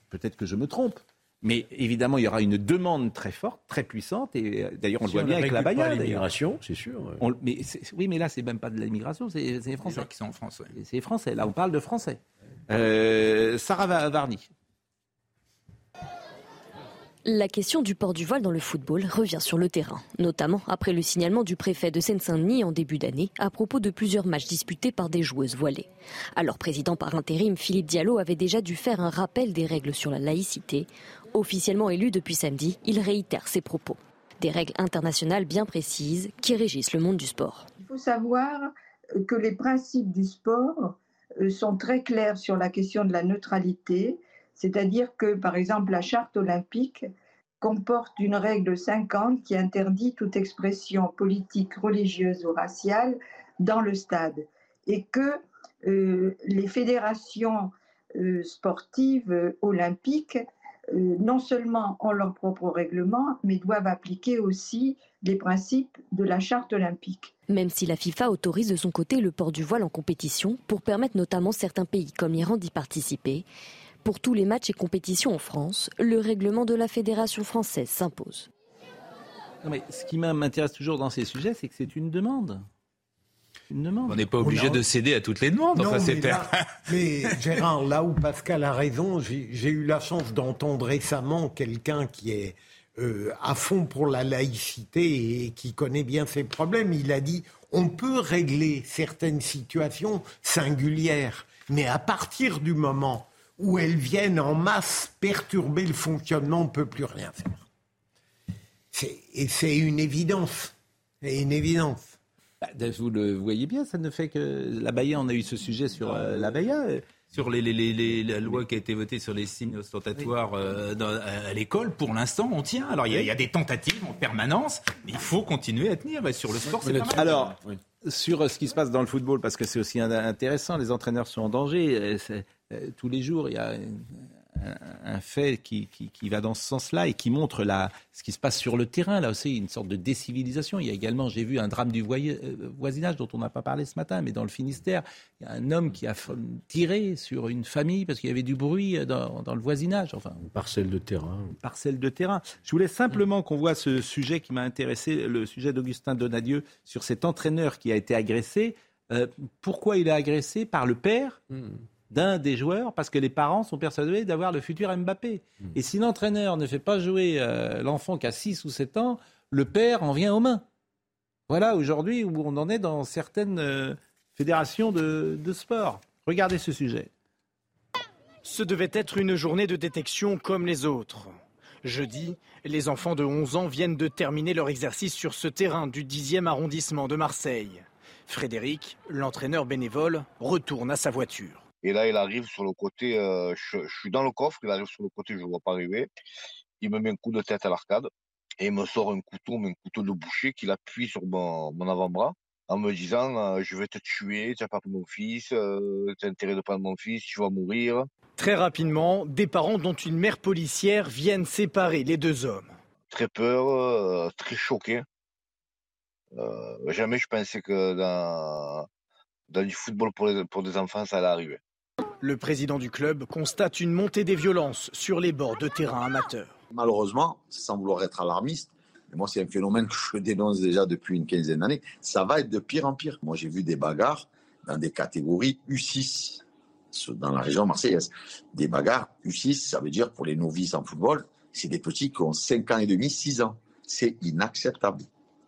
Peut-être que je me trompe. Mais évidemment, il y aura une demande très forte, très puissante, et d'ailleurs on si le voit bien avec la Bayard. L'immigration, c'est sûr. On, mais oui, mais là, c'est même pas de l'immigration, c'est les Français. qui sont en France. Ouais. C'est les Français. Là, on parle de Français. Sarah Varni. La question du port du voile dans le football revient sur le terrain, notamment après le signalement du préfet de Seine-Saint-Denis en début d'année à propos de plusieurs matchs disputés par des joueuses voilées. Alors président par intérim, Philippe Diallo avait déjà dû faire un rappel des règles sur la laïcité. Officiellement élu depuis samedi, il réitère ses propos. Des règles internationales bien précises qui régissent le monde du sport. Il faut savoir que les principes du sport euh, sont très clairs sur la question de la neutralité c'est-à-dire que, par exemple, la charte olympique comporte une règle 50 qui interdit toute expression politique, religieuse ou raciale dans le stade et que euh, les fédérations euh, sportives euh, olympiques non seulement ont leur propre règlement, mais doivent appliquer aussi les principes de la charte olympique. Même si la FIFA autorise de son côté le port du voile en compétition pour permettre notamment certains pays comme l'Iran d'y participer, pour tous les matchs et compétitions en France, le règlement de la Fédération française s'impose. mais ce qui m'intéresse toujours dans ces sujets, c'est que c'est une demande. Une demande. On n'est pas obligé de céder à toutes les demandes. mais, Gérard, là où Pascal a raison, j'ai eu la chance d'entendre récemment quelqu'un qui est euh, à fond pour la laïcité et qui connaît bien ses problèmes. Il a dit on peut régler certaines situations singulières, mais à partir du moment où elles viennent en masse perturber le fonctionnement, on ne peut plus rien faire. Et c'est une évidence. C'est une évidence. Bah, vous le voyez bien, ça ne fait que la Baïa, on a eu ce sujet sur euh, la Baïa. Sur les, les, la loi qui a été votée sur les signes ostentatoires euh, à l'école, pour l'instant, on tient. Alors, il y, a des tentatives en permanence, mais il faut continuer à tenir. sur le sport, c'est pas Alors, sur ce qui se passe dans le football, parce que c'est aussi intéressant, les entraîneurs sont en danger. Tous les jours, il y a un, fait qui, va dans ce sens-là et qui montre la, ce qui se passe sur le terrain. Là aussi, une sorte de décivilisation. Il y a également, j'ai vu un drame du euh, voisinage dont on n'a pas parlé ce matin, mais dans le Finistère, il y a un homme qui a tiré sur une famille parce qu'il y avait du bruit dans, le voisinage. Enfin, une parcelle de terrain. Une parcelle de terrain. Je voulais simplement qu'on voit ce sujet qui m'a intéressé, le sujet d'Augustin Donadieu sur cet entraîneur qui a été agressé. Euh, pourquoi il est agressé? Par le père? Hmm d'un des joueurs parce que les parents sont persuadés d'avoir le futur Mbappé. Hmm. Et si l'entraîneur ne fait pas jouer euh, l'enfant qui a 6 ou 7 ans, le père en vient aux mains. Voilà aujourd'hui où on en est dans certaines euh, fédérations de, de sport. Regardez ce sujet. Ce devait être une journée de détection comme les autres. Jeudi, les enfants de 11 ans viennent de terminer leur exercice sur ce terrain du 10e arrondissement de Marseille. Frédéric, l'entraîneur bénévole, retourne à sa voiture. Et là, il arrive sur le côté, euh, je, suis dans le coffre, il arrive sur le côté, je ne vois pas arriver. Il me met un coup de tête à l'arcade et il me sort un couteau, mais un couteau de boucher qu'il appuie sur mon, avant-bras en me disant euh, Je vais te tuer, tu n'as pas pris mon fils, euh, tu as intérêt de prendre mon fils, tu vas mourir. Très rapidement, des parents dont une mère policière viennent séparer les deux hommes. Très peur, très choqué. jamais je pensais que dans, dans du football pour, pour des enfants, ça allait arriver. Le président du club constate une montée des violences sur les bords de terrain amateurs. Malheureusement, sans vouloir être alarmiste, mais moi c'est un phénomène que je dénonce déjà depuis une quinzaine d'années, ça va être de pire en pire. Moi j'ai vu des bagarres dans des catégories U6 dans la région marseillaise. Des bagarres U6, ça veut dire pour les novices en football, c'est des petits qui ont 5 ans et demi, 6 ans. C'est inacceptable.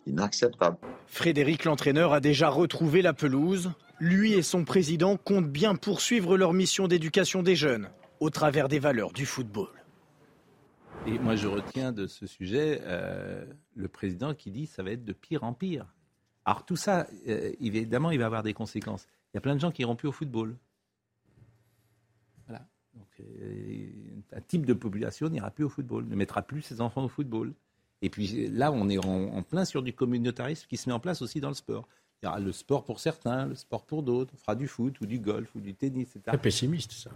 Inacceptable. Frédéric, l'entraîneur, a déjà retrouvé la pelouse. Lui et son président comptent bien poursuivre leur mission d'éducation des jeunes au travers des valeurs du football. Et moi, je retiens de ce sujet euh, le président qui dit ça va être de pire en pire. Alors tout ça, euh, évidemment, il va avoir des conséquences. Il y a plein de gens qui iront plus au football. Voilà. Euh, un type de population n'ira plus au football, ne mettra plus ses enfants au football. Et puis là, on est en plein sur du communautarisme qui se met en place aussi dans le sport. Il y aura le sport pour certains, le sport pour d'autres. On fera du foot ou du golf ou du tennis, etc. Très pessimiste, ça.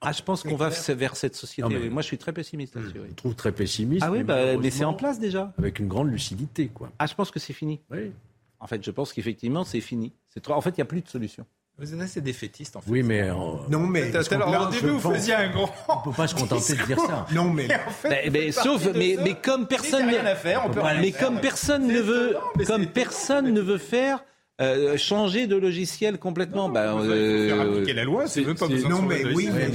Ah, je pense qu'on va vers cette société. Moi, je suis très pessimiste là-dessus. Je trouve très pessimiste. Ah oui, mais, bah, c'est en place déjà. Avec une grande lucidité, quoi. Ah, je pense que c'est fini. Oui. En fait, je pense qu'effectivement, c'est fini. C'est trop... En fait, il n'y a plus de solution. Vous êtes assez défaitiste, en fait. Oui, mais. Non, mais. Alors, au début, vous faisiez un grand. On ne peut pas se contenter de dire ça. Non, mais. mais, sauf, mais, mais comme personne. Rien à faire, on peut mais comme personne ne veut, comme personne ne veut faire Euh, changer de logiciel complètement. bah, il faut faire appliquer la loi, c'est même pas besoin Non, mais oui, mais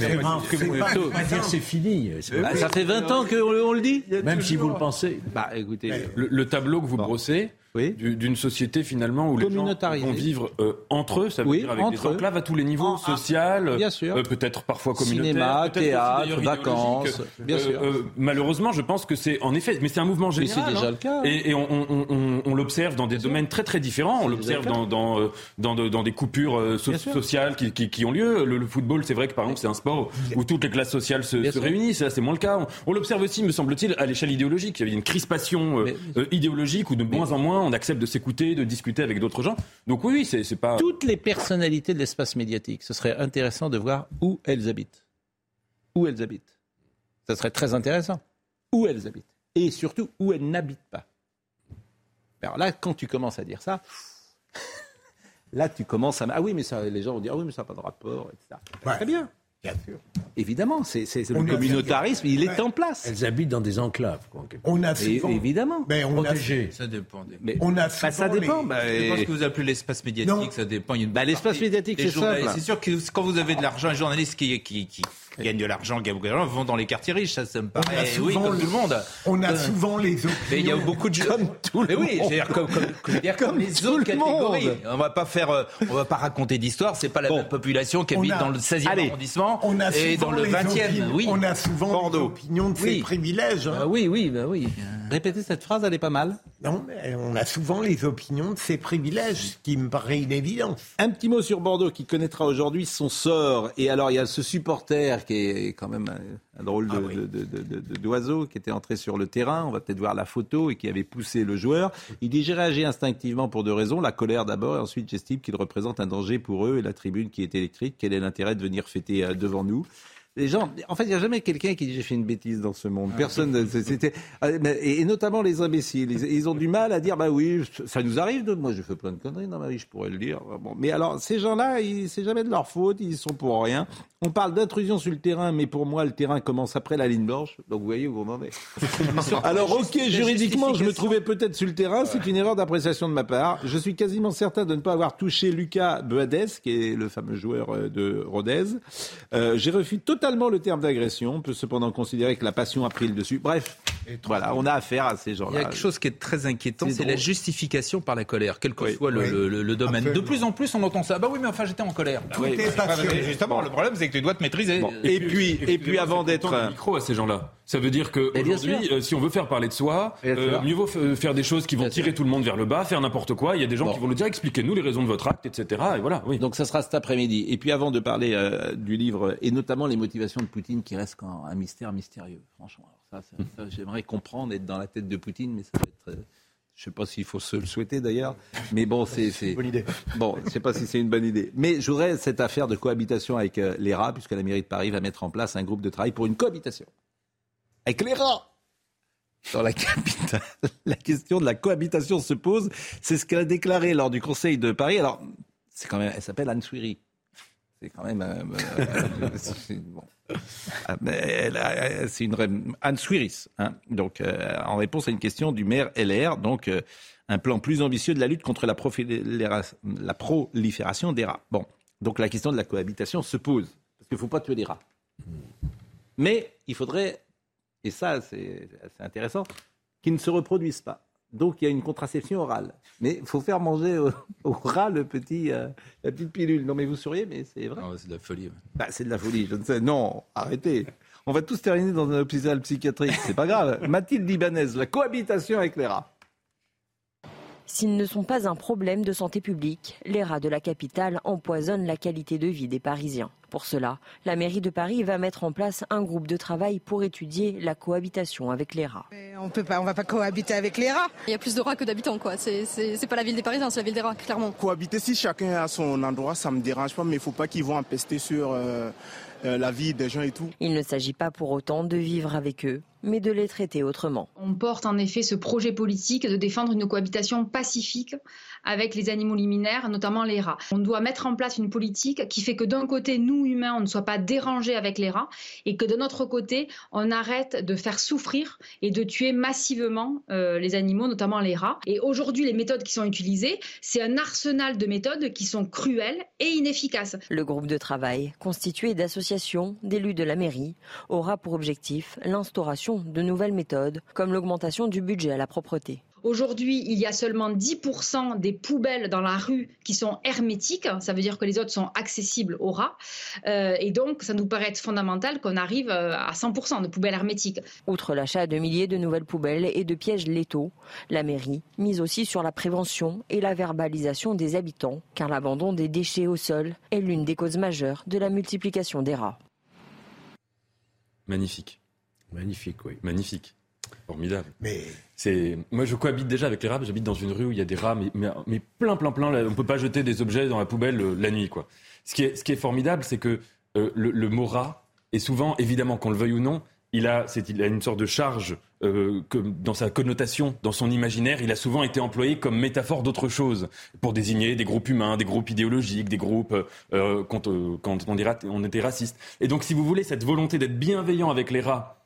c'est fini. Bah, ça fait 20 ans qu'on on le dit. Même si vous le pensez. Bah écoutez. Le tableau que vous brossez du- d'une société finalement où les gens vont vivre euh, entre eux, ça veut Oui, dire avec des entre eux. enclaves à tous les niveaux, En- social, bien sûr. euh, peut-être parfois communautaire, Cinéma, théâtre, vacances, idéologique. bien sûr. malheureusement, je pense que c'est en effet, mais c'est un mouvement Mais général. c'est déjà hein. le cas. Et, et on, on- on- on l'observe dans des domaines très très différents. On l'observe dans, dans, euh, dans, de- dans des coupures euh, so- sociales qui, qui- qui ont lieu. Le, le football, c'est vrai que par exemple, c'est un sport où toutes les classes sociales se, réunissent. Là, c'est moins le cas. On, l'observe aussi, me semble-t-il, à l'échelle idéologique. Il y a une crispation euh, euh, idéologique où de moins en moins on accepte de s'écouter, de discuter avec d'autres gens. Donc oui, oui, c'est c'est pas. Toutes les personnalités de l'espace médiatique, ce serait intéressant de voir où elles habitent. Où elles habitent. Ça serait très intéressant. Où elles habitent. Et surtout, où elles n'habitent pas. Alors là, quand tu commences à dire ça, là, tu commences à... Ah oui, mais ça, les gens vont dire, ah oui, mais ça n'a pas de rapport, etc. Très bien. Bien sûr. Évidemment, c'est c'est- le a- communautarisme, il est en place. Elles habitent dans des enclaves. quoi, On a Et- souvent. évidemment. Mais on a, Protégées. Ça dépend. des- Mais on a bah, ça dépend. les- bah, Je pense et- que vous appelez l'espace médiatique, Non. ça dépend. Il y a une Bah, l'espace partie- médiatique, les c'est simple. C'est sûr que quand vous avez de l'argent, les journalistes qui, qui, qui gagnent de l'argent, gagnent beaucoup d'argent, vont dans les quartiers riches. Ça, ça me On a paraît. Oui, souvent comme le- tout le monde. on a Euh, souvent les opinions. Mais il y a beaucoup de comme tout Mais le oui, je veux monde. dire, comme, comme, je veux dire, comme les tout autres le monde. catégories. On va pas faire, euh, on va pas raconter d'histoire. C'est pas la Bon. même population qui On habite a- dans le 16e Allez. arrondissement On a et dans le les 20e. opinions- Oui. On a souvent Bordeaux. les opinions de Oui. ces privilèges. hein. Ah oui, oui, bah oui. Répétez cette phrase, elle est pas mal. Non, mais on a souvent les opinions de ces privilèges, ce qui me paraît une évidence. Un petit mot sur Bordeaux qui connaîtra aujourd'hui son sort. Et alors, il y a ce supporter qui est quand même un, un drôle de- Ah oui. de- de- de- de- d'oiseau qui était entré sur le terrain. On va peut-être voir la photo et qui avait poussé le joueur. Il dit J'ai réagi instinctivement pour deux raisons. La colère d'abord, et ensuite, j'estime qu'il représente un danger pour eux et la tribune qui est électrique. Quel est l'intérêt de venir fêter euh, devant nous? Les gens, en fait, il n'y a jamais quelqu'un qui dit j'ai fait une bêtise dans ce monde. Personne, ne- c'est- c'était, mais- et et notamment les imbéciles. Ils, ils ont du mal à dire bah oui, ça nous arrive. De, moi, j'ai fait plein de conneries dans ma vie, je pourrais le dire. Bon, mais alors, ces gens-là, ils- c'est jamais de leur faute, ils sont pour rien. On parle d'intrusion sur le terrain, mais pour moi, le terrain commence après la ligne blanche. Donc, vous voyez où on en est. Alors, ok, juridiquement, je me trouvais peut-être sur le terrain. C'est une erreur d'appréciation de ma part. Je suis quasiment certain de ne pas avoir touché Lucas Boades, qui est le fameux joueur euh, de Rodez. Euh, J'ai refusé totalement le terme d'agression. On peut cependant considérer que la passion a pris le dessus. Bref, voilà, on a affaire à ces Il y gens-là. a quelque chose qui est très inquiétant, C'est la justification par la colère, quel que Oui. soit le, Oui. le- le domaine. De plus en plus, on entend ça. Bah oui, mais enfin, j'étais en colère. Bah Oui. mais Justement, le problème, c'est que tu dois te maîtriser. Bon. Et puis, et puis avant d'être micro à ces gens-là. Ça veut dire qu'aujourd'hui, euh, si on veut faire parler de soi, euh, mieux vaut f- faire des choses qui vont Bien tirer sûr. tout le monde vers le bas, faire n'importe quoi. Il y a des gens Bon. qui vont nous dire expliquez-nous les raisons de votre acte, etc. Et voilà, oui. Donc ça sera cet après-midi. Et puis avant de parler euh, du livre et notamment les motivations de Poutine qui restent quand un mystère mystérieux, franchement. Alors ça, ça- ça, j'aimerais comprendre, être dans la tête de Poutine, mais ça va être... euh, je ne sais pas s'il faut se le souhaiter d'ailleurs, mais bon, c'est... c'est- Bonne idée. Bon, je ne sais pas si c'est une bonne idée. Mais je voudrais cette affaire de cohabitation avec euh, les rats, puisque la mairie de Paris va mettre en place un groupe de travail pour une cohabitation. Avec les rats dans la capitale. La question de la cohabitation se pose. C'est ce qu'elle a déclaré lors du Conseil de Paris. Alors, c'est quand même, elle s'appelle Anne Souiri. C'est quand même. euh, euh, c'est- bon. Ah, C'est une Anne Souiris. hein. Donc, euh, en réponse à une question du maire LR, donc euh, un plan plus ambitieux de la lutte contre la, la prolifération des rats. Bon, donc la question de la cohabitation se pose parce qu'il ne faut pas tuer les rats. Mais il faudrait, et ça c'est intéressant, qu'ils ne se reproduisent pas. Donc il y a une contraception orale. Mais il faut faire manger au, au rat le petit, euh, la petite pilule. Non mais vous souriez, mais c'est vrai. C'est de la folie. ouais. Bah, c'est de la folie, je ne sais. Non, arrêtez. On va tous terminer dans un hôpital psychiatrique, c'est pas grave. Mathilde Ibanez, la cohabitation avec les rats. S'ils ne sont pas un problème de santé publique, les rats de la capitale empoisonnent la qualité de vie des Parisiens. Pour cela, la mairie de Paris va mettre en place un groupe de travail pour étudier la cohabitation avec les rats. On peut pas, on va pas cohabiter avec les rats. Il y a plus de rats que d'habitants, quoi. C'est- C'est c'est pas la ville des Parisiens, c'est la ville des rats, clairement. Cohabiter, si chacun a son endroit, ça me dérange pas, mais il faut pas qu'ils vont empester sur euh, la vie des gens et tout. Il ne s'agit pas pour autant de vivre avec eux, mais de les traiter autrement. On porte en effet ce projet politique de défendre une cohabitation pacifique avec les animaux liminaires, notamment les rats. On doit mettre en place une politique qui fait que d'un côté, nous humains, on ne soit pas dérangés avec les rats et que de notre côté, on arrête de faire souffrir et de tuer massivement euh, les animaux, notamment les rats. Et aujourd'hui, les méthodes qui sont utilisées, c'est un arsenal de méthodes qui sont cruelles et inefficaces. Le groupe de travail, constitué d'associations, d'élus de la mairie, aura pour objectif l'instauration de nouvelles méthodes, comme l'augmentation du budget à la propreté. Aujourd'hui, il y a seulement 10% des poubelles dans la rue qui sont hermétiques. Ça veut dire que les autres sont accessibles aux rats. Euh, et donc, ça nous paraît être fondamental qu'on arrive euh, à 100% de poubelles hermétiques. Outre l'achat de milliers de nouvelles poubelles et de pièges létaux, la mairie mise aussi sur la prévention et la verbalisation des habitants, car l'abandon des déchets au sol est l'une des causes majeures de la multiplication des rats. Magnifique. Magnifique, oui. Magnifique. Formidable. Mais c'est moi je cohabite déjà avec les rats. J'habite dans une rue où il y a des rats, mais, mais, mais plein, plein, plein. Là, on peut pas jeter des objets dans la poubelle euh, la nuit, quoi. Ce qui est, ce qui est formidable, c'est que euh, le, le, mot rat est souvent, évidemment, qu'on le veuille ou non, il a, il a une sorte de charge euh, que dans sa connotation, dans son imaginaire, il a souvent été employé comme métaphore d'autre chose pour désigner des groupes humains, des groupes idéologiques, des groupes quand, quand on, dira, on était raciste. Et donc, si vous voulez, cette volonté d'être bienveillant avec les rats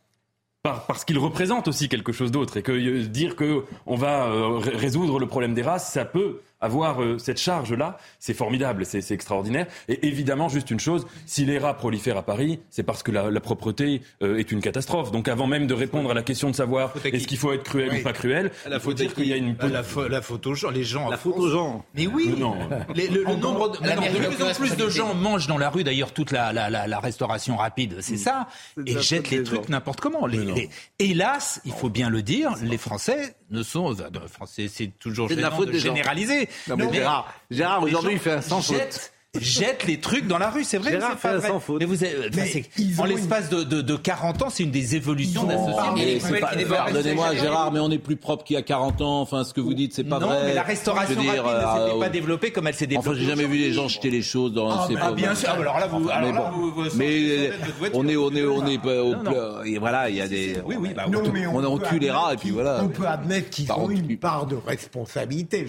parce qu'il représente aussi quelque chose d'autre. Et que euh, dire que on va euh, résoudre le problème des races, ça peut avoir euh, cette charge-là, c'est formidable, c'est extraordinaire. Et évidemment, juste une chose, si les rats prolifèrent à Paris, c'est parce que la, la propreté euh, est une catastrophe. Donc avant même de répondre à la question de savoir est-ce qu'il faut être cruel oui. ou pas cruel, il faut dire qu'il y a une... La, la faute aux gens, les gens... La faute aux gens. Mais oui non. Les, le, le nombre de, non, de plus en plus de gens mangent dans la rue, d'ailleurs, toute la, la, la, restauration rapide, c'est mm. ça, et jettent les trucs n'importe comment. Les, les, hélas, il faut bien le dire, les Français ne sont... Français, c'est toujours gênant de généraliser. Non, mais, Gérard, Gérard aujourd'hui, il fait un sans faute jette les trucs dans la rue, c'est vrai. Gérard fait sans faute. Mais vous avez, mais en l'espace une... de, de, de, 40 ans, c'est une des évolutions de la société. Pardonnez-moi, Gérard, mais on est plus propre qu'il y a 40 ans. Enfin, ce que vous dites, c'est pas non, vrai. Non, mais la restauration dire, rapide ne s'était euh, pas développée comme elle s'est développée. Enfin, j'ai jamais vu les gens jeter les choses dans. Ah, bah, bien sûr. Alors là, vous. Alors mais là, vous, vous, mais on est, on est, on est pas. Et voilà, il y a des. Oui, oui. Bah, on tue les rats et puis voilà. On peut admettre qu'ils ont une part de responsabilité.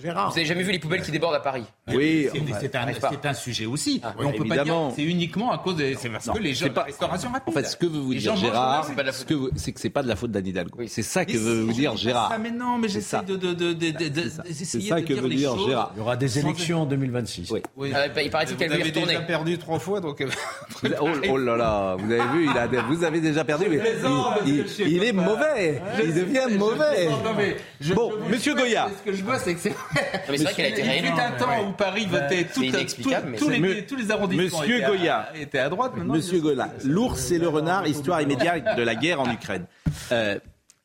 Gérard. Vous avez jamais vu les poubelles qui débordent à Paris? Oui. C'est un sujet aussi. Ah, ouais, on peut évidemment. pas dire c'est uniquement à cause des. C'est parce non, que les gens. Pas... restauration rapide. En fait, ce que veut vous dire Gérard, c'est que c'est pas de la faute d'Anne Hidalgo. Oui. C'est ça que veut vous dire Gérard. Ça, mais non, mais j'essaie de de de de C'est ça que veut dire Gérard. Il y aura des élections en 2026. Oui. oui. Ah, il paraît qu'elle veut y retourner. déjà perdu trois fois, donc. Oh là là, vous avez vu, il a, vous avez déjà perdu, mais il est mauvais. Il devient mauvais. Bon, Monsieur Goya. Ce que je vois, c'est que c'est. Mais c'est vrai qu'elle a été réélue. Il fut un temps où Paris votait tous les tous les arrondissements Monsieur étaient Goya. À, étaient à droite. Monsieur Goya, l'ours et le renard, histoire immédiate de la guerre en Ukraine. Euh,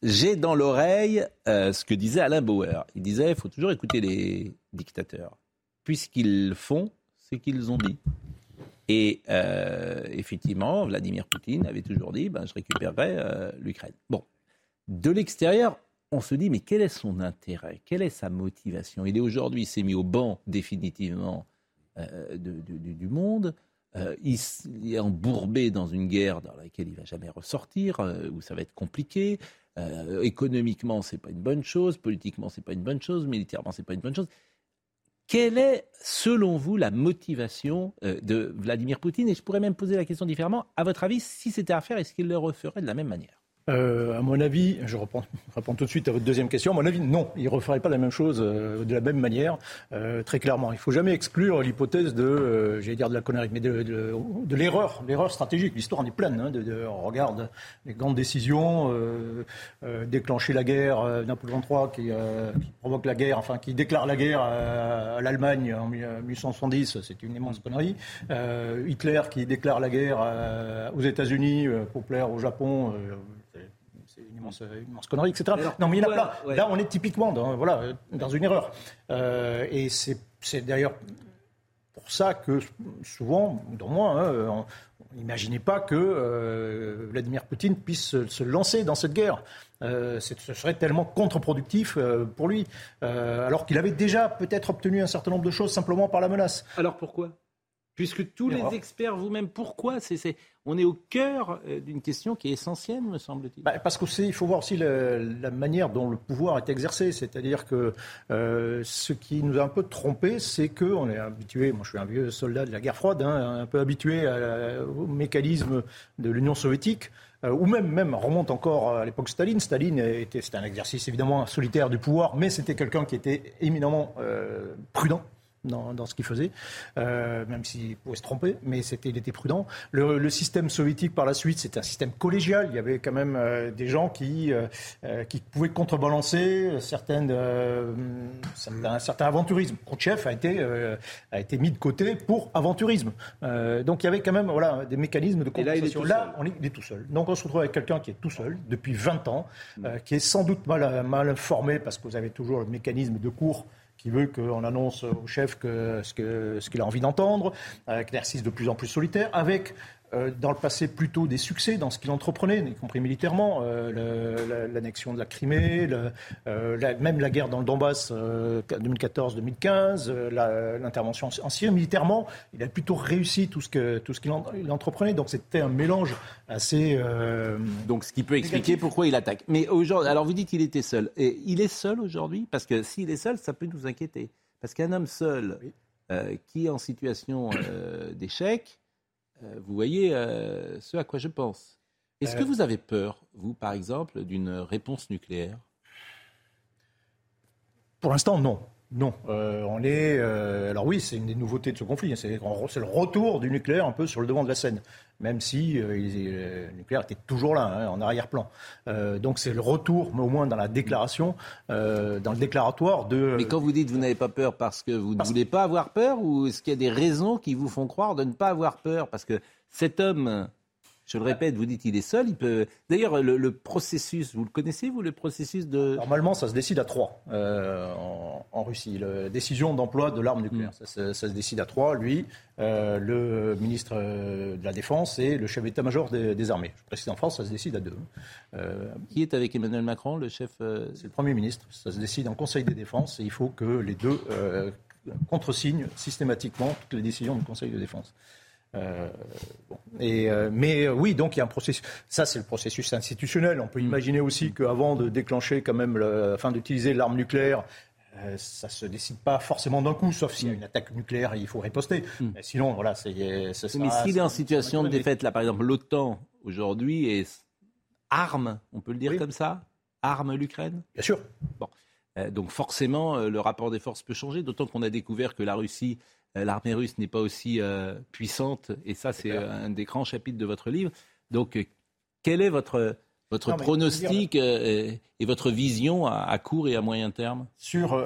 J'ai dans l'oreille euh, ce que disait Alain Bauer. Il disait il faut toujours écouter les dictateurs. Puisqu'ils font ce qu'ils ont dit. Et euh, effectivement, Vladimir Poutine avait toujours dit ben, je récupérerai euh, l'Ukraine. Bon. De l'extérieur, on se dit mais quel est son intérêt? Quelle est sa motivation? Il est aujourd'hui, il s'est mis au banc définitivement euh, de, du monde. Euh, il, est embourbé dans une guerre dans laquelle il va jamais ressortir, euh, où ça va être compliqué. Euh, économiquement, c'est pas une bonne chose. Politiquement, c'est pas une bonne chose. Militairement, c'est pas une bonne chose. Quelle est, selon vous, la motivation de Vladimir Poutine? Et je pourrais même poser la question différemment. À votre avis, si c'était à faire, est-ce qu'il le referait de la même manière? Euh, à mon avis, je réponds, réponds, tout de suite à votre deuxième question. À mon avis, non, il ne referait pas la même chose euh, de la même manière, euh, très clairement. Il ne faut jamais exclure l'hypothèse de, euh, j'allais dire de la connerie, mais de, de, de l'erreur, l'erreur stratégique. L'histoire en est pleine. Hein, de, on regarde les grandes décisions, euh, déclencher la guerre, Napoléon III qui, qui, provoque la guerre, enfin qui déclare la guerre à, à l'Allemagne en 1870, c'est une immense connerie. Hitler qui déclare la guerre aux États-Unis pour plaire au Japon une immense, une immense connerie, etc. Alors, non, mais il y en a plein. Ouais. Là, on est typiquement dans, voilà, dans une erreur. Euh, et c'est d'ailleurs pour ça que souvent, dans moi, hein, on n'imaginait pas que euh, Vladimir Poutine puisse se, lancer dans cette guerre. Euh, ce serait tellement contre-productif euh, pour lui, euh, alors qu'il avait déjà peut-être obtenu un certain nombre de choses simplement par la menace. Alors pourquoi? Puisque tous les experts, vous-même, pourquoi c'est, On est au cœur euh, d'une question qui est essentielle, me semble-t-il. Bah, parce qu'il faut voir aussi la manière dont le pouvoir est exercé. C'est-à-dire que euh, ce qui nous a un peu trompé, c'est qu'on est habitué, moi je suis un vieux soldat de la guerre froide, hein, un peu habitué au mécanisme de l'Union soviétique. Euh, ou même, même remonte encore à l'époque Staline. Staline était, c'était un exercice évidemment solitaire du pouvoir, mais c'était quelqu'un qui était éminemment prudent dans, ce qu'il faisait, euh, même s'il pouvait se tromper, mais c'était, il était prudent. Le, système soviétique, par la suite, c'était un système collégial. Il y avait quand même euh, des gens qui, euh, qui pouvaient contrebalancer certaines, un certain aventurisme. Khrouchtchev a été, a été mis de côté pour aventurisme. donc il y avait quand même voilà, des mécanismes de compensation. Là, on est, il est tout seul. Donc on se retrouve avec quelqu'un qui est tout seul depuis 20 ans, qui est sans doute mal, mal informé parce que vous avez toujours le mécanisme de cours qui veut qu'on annonce au chef ce qu'il a envie d'entendre, un exercice de plus en plus solitaire, avec euh, dans le passé plutôt des succès dans ce qu'il entreprenait, y compris militairement, euh, l'annexion de la Crimée, euh, même la guerre dans le Donbass 2014-2015, l'intervention en Syrie. Militairement, il a plutôt réussi tout ce qu'il entreprenait. Donc c'était un mélange assez. Donc ce qui peut expliquer pourquoi il attaque. Mais aujourd'hui, alors vous dites qu'il était seul. Et il est seul aujourd'hui? Parce que s'il est seul, ça peut nous inquiéter. Parce qu'un homme seul qui est en situation d'échec, vous voyez euh, ce à quoi je pense. Est-ce que euh. vous avez peur, vous, par exemple, d'une réponse nucléaire? Pour l'instant, non. Non, on est. alors oui, c'est une des nouveautés de ce conflit. Hein. C'est le retour du nucléaire un peu sur le devant de la scène, même si le nucléaire était toujours là, hein, en arrière-plan. donc c'est le retour, mais au moins dans la déclaration, dans le déclaratoire de. Mais quand vous dites vous n'avez pas peur parce que vous ne voulez pas avoir peur, ou est-ce qu'il y a des raisons qui vous font croire de ne pas avoir peur? Parce que cet homme je le répète, vous dites qu'il est seul. Il peut. D'ailleurs, le, processus, vous le connaissez, vous, le processus de. Normalement, ça se décide à trois euh, en, Russie. La décision d'emploi de l'arme nucléaire, mm. ça, se décide à trois. Lui, euh, le ministre euh, de la Défense et le chef d'état-major des, armées. Je précise en France, ça se décide à deux. Qui est avec Emmanuel Macron, le chef C'est le Premier ministre. Ça se décide en Conseil des Défenses et il faut que les deux contresignent systématiquement toutes les décisions du Conseil de défense. Euh, et, euh, mais euh, oui, donc il y a un processus. Ça, c'est le processus institutionnel. On peut mm. imaginer aussi qu'avant de déclencher quand même, le, enfin d'utiliser l'arme nucléaire, ça se décide pas forcément d'un coup, sauf s'il y a mm. une attaque nucléaire et il faut riposter. Mm. sinon, voilà, c'est. Mais s'il est en situation de défaite, là, par exemple, l'OTAN aujourd'hui est arme, on peut le dire comme ça, arme l'Ukraine? Bien sûr. Bon. donc forcément, le rapport des forces peut changer, d'autant qu'on a découvert que la Russie euh, l'armée russe n'est pas aussi euh, puissante, et ça c'est un des grands chapitres de votre livre. Donc, euh, quel est votre, votre pronostic et, votre vision à, court et à moyen terme? Sur,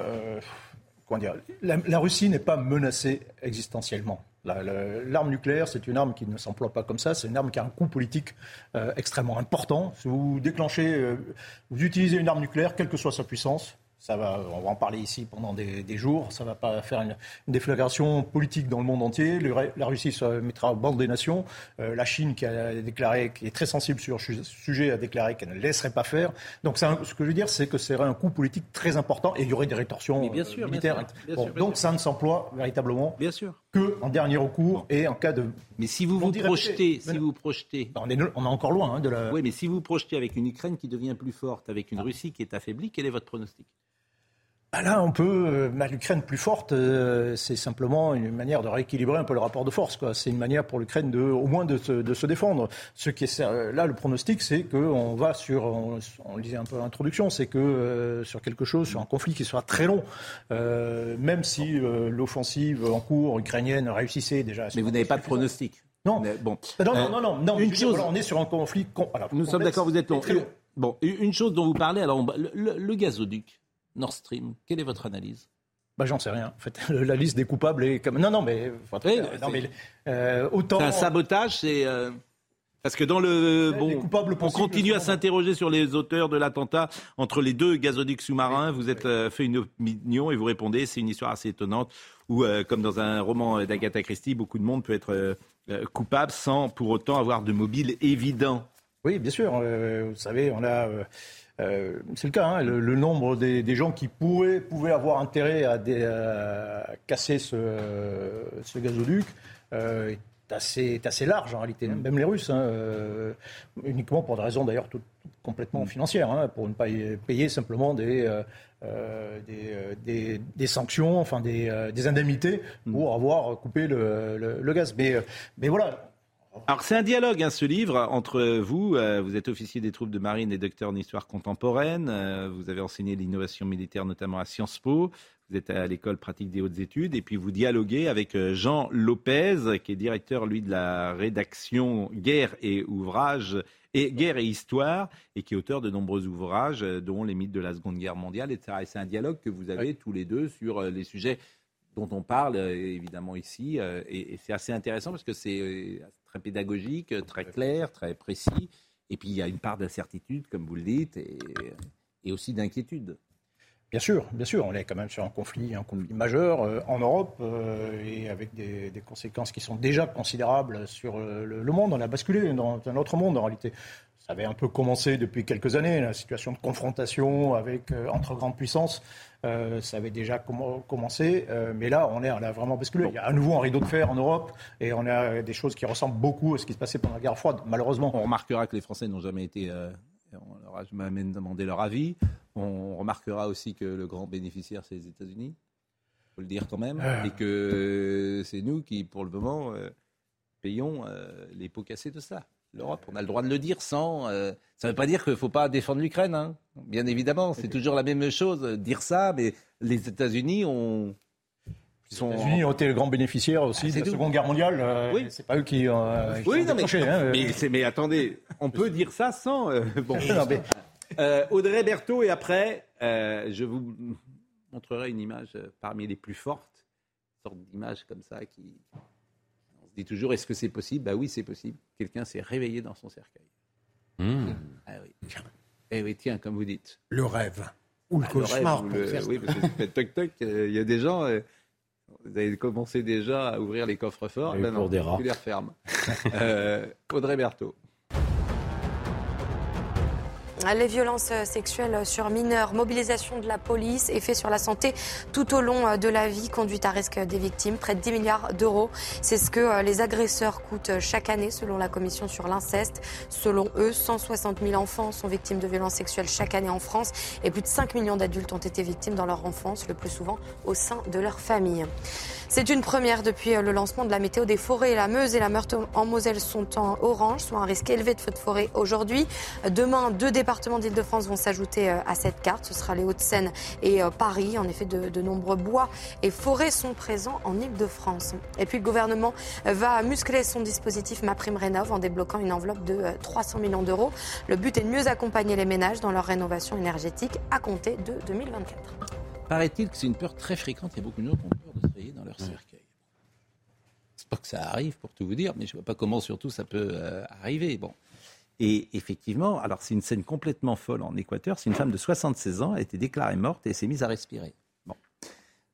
comment dire, la, Russie n'est pas menacée existentiellement. L'arme nucléaire, c'est une arme qui ne s'emploie pas comme ça, c'est une arme qui a un coût politique extrêmement important. Si vous déclenchez, vous utilisez une arme nucléaire, quelle que soit sa puissance, ça va, on va en parler ici pendant des, jours. Ça ne va pas faire une, déflagration politique dans le monde entier. la Russie se mettra au bord des nations. Euh, la Chine, qui a déclaré, qui est très sensible sur ce sujet, a déclaré qu'elle ne laisserait pas faire. Donc, ce que je veux dire, c'est que ce serait un coût politique très important et il y aurait des rétorsions bien sûr, militaires. donc, ça ne s'emploie véritablement bien sûr. que en dernier recours et en cas de. Mais si vous vous projetez, si vous projetez, on est, on est encore loin hein, de la. Oui, mais si vous projetez avec une Ukraine qui devient plus forte, avec une Russie qui est affaiblie, quel est votre pronostic? Là, on peut, euh, l'Ukraine plus forte, euh, c'est simplement une manière de rééquilibrer un peu le rapport de force. C'est une manière pour l'Ukraine de, au moins de se, défendre. Ce qui est euh, là, le pronostic, c'est qu'on va sur, on, on, disait un peu l'introduction, c'est que sur quelque chose, sur un conflit qui sera très long, même si l'offensive en cours ukrainienne réussissait déjà. Mais vous n'avez pas de pronostic. Non. bon. non, non, non, non, Une chose. on est sur un conflit. Nous sommes d'accord, vous êtes long. Bon, une chose dont vous parlez, alors le, le gazoduc. Nord Stream. Quelle est votre analyse? Bah, J'en sais rien. En fait, la liste des coupables est comme. Non, non, mais. non, mais euh, autant. C'est un sabotage, c'est. Euh, parce que dans le bon, on continue à s'interroger sur les auteurs de l'attentat entre les deux gazoducs sous-marins. vous êtes euh, fait une opinion et vous répondez, c'est une histoire assez étonnante où, comme dans un roman d'Agatha Christie, beaucoup de monde peut être coupable sans pour autant avoir de mobile évident. Oui, bien sûr. vous savez, on a euh, c'est le cas, hein, le, nombre des, gens qui pouvaient avoir intérêt à, casser ce, gazoduc est assez, assez large en réalité, hein. même les Russes, hein, uniquement pour des raisons d'ailleurs complètement financières, hein, pour ne pas payer simplement des, des, des, sanctions, enfin des, indemnités pour avoir coupé le, le gaz. Mais, mais voilà, alors c'est un dialogue, hein, ce livre, entre vous. Euh, vous êtes officier des troupes de marine et docteur en histoire contemporaine. Euh, vous avez enseigné l'innovation militaire notamment à Sciences Po. Vous êtes à l'école pratique des hautes études. Et puis vous dialoguez avec euh, Jean Lopez, qui est directeur, lui, de la rédaction Guerre et Ouvrages et Guerre et Histoire, et qui est auteur de nombreux ouvrages, dont Les mythes de la Seconde Guerre mondiale, etc. Et c'est un dialogue que vous avez tous les deux sur les sujets dont on parle évidemment ici. et c'est assez intéressant parce que c'est très pédagogique, très clair, très précis. Et puis il y a une part d'incertitude, comme vous le dites, et, aussi d'inquiétude. Bien sûr, bien sûr, on est quand même sur un conflit, un conflit majeur euh, en Europe euh, et avec des, conséquences qui sont déjà considérables sur le, le, monde. On a basculé dans un autre monde en réalité. Ça avait un peu commencé depuis quelques années, la situation de confrontation avec, euh, entre grandes puissances. Euh, ça avait déjà commencé, euh, mais là, on, est, on a vraiment basculé. Il y a à nouveau un rideau de fer en Europe et on a des choses qui ressemblent beaucoup à ce qui se passait pendant la guerre froide, malheureusement. On remarquera que les Français n'ont jamais été. on leur a jamais demandé leur avis. On remarquera aussi que le grand bénéficiaire, c'est les États-Unis. Il faut le dire quand même. Et que c'est nous qui, pour le moment, payons les pots cassés de ça l'Europe. On a le droit de le dire sans. Euh, ça ne veut pas dire qu'il ne faut pas défendre l'Ukraine, hein. bien évidemment. C'est toujours la même chose, dire ça, mais les États-Unis ont. Les États-Unis ont été le grand bénéficiaire aussi ah, de la Seconde Guerre mondiale. Euh, oui. C'est pas eux qui, euh, oui, non, mais, hein, mais, attendez, on peut dire ça sans. bon. Audrey Berthaud, et après, je vous montrerai une image parmi les plus fortes, une sorte d'image comme ça qui, dit toujours est-ce que c'est possible? Bah oui, c'est possible. Quelqu'un s'est réveillé dans son cercueil. Hmm. Ah oui. Eh oui, tiens, comme vous dites. Le rêve. Ou le ah, cauchemar. oui, parce que toc toc, euh, il y a des gens. Euh, vous avez commencé déjà à ouvrir les coffres forts. Ben pour des rats. les referme. euh, Audrey Berthaud. Les violences sexuelles sur mineurs, mobilisation de la police, effet sur la santé tout au long de la vie, conduite à risque des victimes, près de 10 milliards d'euros. C'est ce que les agresseurs coûtent chaque année selon la commission sur l'inceste. Selon eux, 160 000 enfants sont victimes de violences sexuelles chaque année en France et plus de 5 millions d'adultes ont été victimes dans leur enfance, le plus souvent au sein de leur famille. C'est une première depuis le lancement de la météo des forêts. La Meuse et la Meurthe en Moselle sont en orange, soit un risque élevé de feux de forêt aujourd'hui. Demain, deux départements d'Île-de-France vont s'ajouter euh, à cette carte. Ce sera les Hauts-de-Seine et euh, Paris. En effet, de, nombreux bois et forêts sont présents en Île-de-France. Et puis le gouvernement va muscler son dispositif MaPrimeRénov en débloquant une enveloppe de 300 euh, millions d'euros. Le but est de mieux accompagner les ménages dans leur rénovation énergétique à compter de 2024. Paraît-il que c'est une peur très fréquente. A beaucoup de gens ont peur de se réveiller dans leur cercueil. C'est pas que ça arrive, pour tout vous dire, mais je ne vois pas comment surtout ça peut arriver. Bon. Et effectivement, alors c'est une scène complètement folle en Équateur. C'est une femme de 76 ans, a été déclarée morte et s'est mise à respirer. Bon.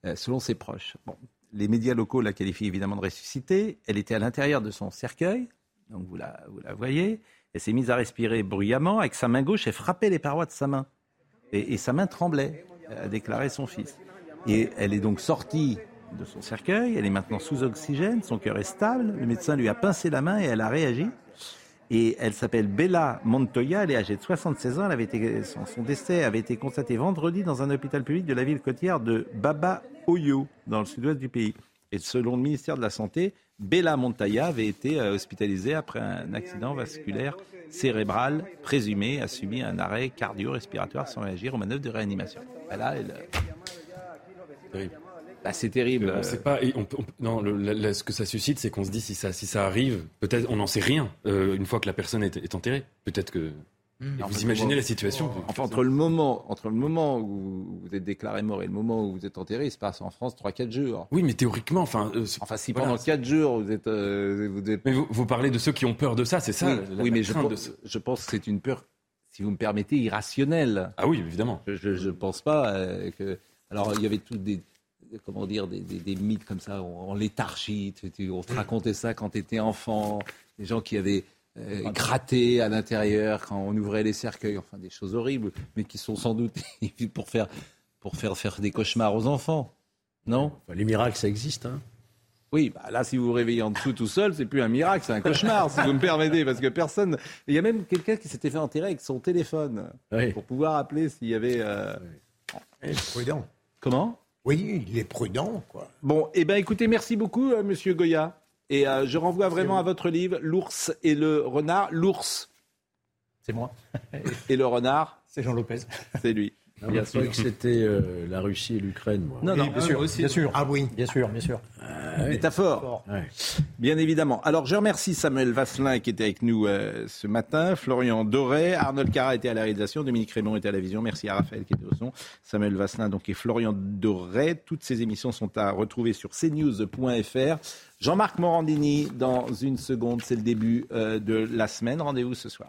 Euh, selon ses proches. Les médias locaux la qualifient évidemment de ressuscitée. Elle était à l'intérieur de son cercueil, donc vous la, voyez. Elle s'est mise à respirer bruyamment. Avec sa main gauche, elle frappait les parois de sa main. Et, et sa main tremblait, a déclaré son fils. Et elle est donc sortie de son cercueil. Elle est maintenant sous oxygène. Son cœur est stable. Le médecin lui a pincé la main et elle a réagi. Et elle s'appelle Bella Montoya, elle est âgée de 76 ans, son, décès avait été constaté vendredi dans un hôpital public de la ville côtière de Baba Oyo, dans le sud-ouest du pays. Et selon le ministère de la Santé, Bella Montoya avait été euh, hospitalisée après un accident vasculaire cérébral présumé, a subi un arrêt cardio-respiratoire sans réagir aux manœuvres de réanimation. Voilà, elle... Terrible. Bah, c'est terrible. On sait pas. non, ce que ça suscite, c'est qu'on se dit si ça, si ça arrive, peut-être on n'en sait rien euh, une fois que la personne est, enterrée. Peut-être que. Mmh. Vous imaginez la situation Enfin, entre le moment, entre le moment où vous êtes déclaré mort et le moment où vous êtes enterré, il se passe en France 3-4 jours. Oui, mais théoriquement, enfin. Euh, enfin, si pendant 4 jours vous êtes, euh, vous Mais vous, parlez de ceux qui ont peur de ça, c'est ça Oui, mais je pense, je pense, que c'est une peur, si vous me permettez, irrationnelle. Ah oui, évidemment. Je ne pense pas que. Alors, il y avait toutes des, comment dire, des, mythes comme ça, en léthargie. On te racontait ça quand tu étais enfant, des gens qui avaient euh, gratté à l'intérieur quand on ouvrait les cercueils, enfin des choses horribles, mais qui sont sans doute pour faire, pour faire, faire des cauchemars aux enfants. Non? Les miracles, ça existe. Hein Oui, bah là, si vous vous réveillez en dessous tout seul, c'est plus un miracle, c'est un cauchemar, si vous me permettez, parce que personne. Il y a même quelqu'un qui s'était fait enterrer avec son téléphone pour pouvoir appeler s'il y avait. Euh... Est prudent. Comment? Oui, il est prudent, quoi. Bon, eh bien, écoutez, merci beaucoup, euh, Monsieur Goya. Et euh, je renvoie vraiment à votre livre, L'ours et le renard. L'ours. C'est moi. et le renard. C'est Jean Lopez. C'est lui. Non, bien sûr. que c'était euh, la Russie et l'Ukraine, moi. Non, non, bien, sûr, aussi. bien sûr. Ah oui. Bien sûr, bien sûr. Ah, Métaphore. Ouais. Bien évidemment. Alors, je remercie Samuel Vasselin qui était avec nous euh, ce matin, Florian Doré, Arnold Cara était à la réalisation, Dominique Raymond était à la vision. Merci à Raphaël qui était au son, Samuel Vasselin donc et Florian Doré. Toutes ces émissions sont à retrouver sur cnews.fr. Jean-Marc Morandini, dans une seconde, c'est le début euh, de la semaine. Rendez-vous ce soir.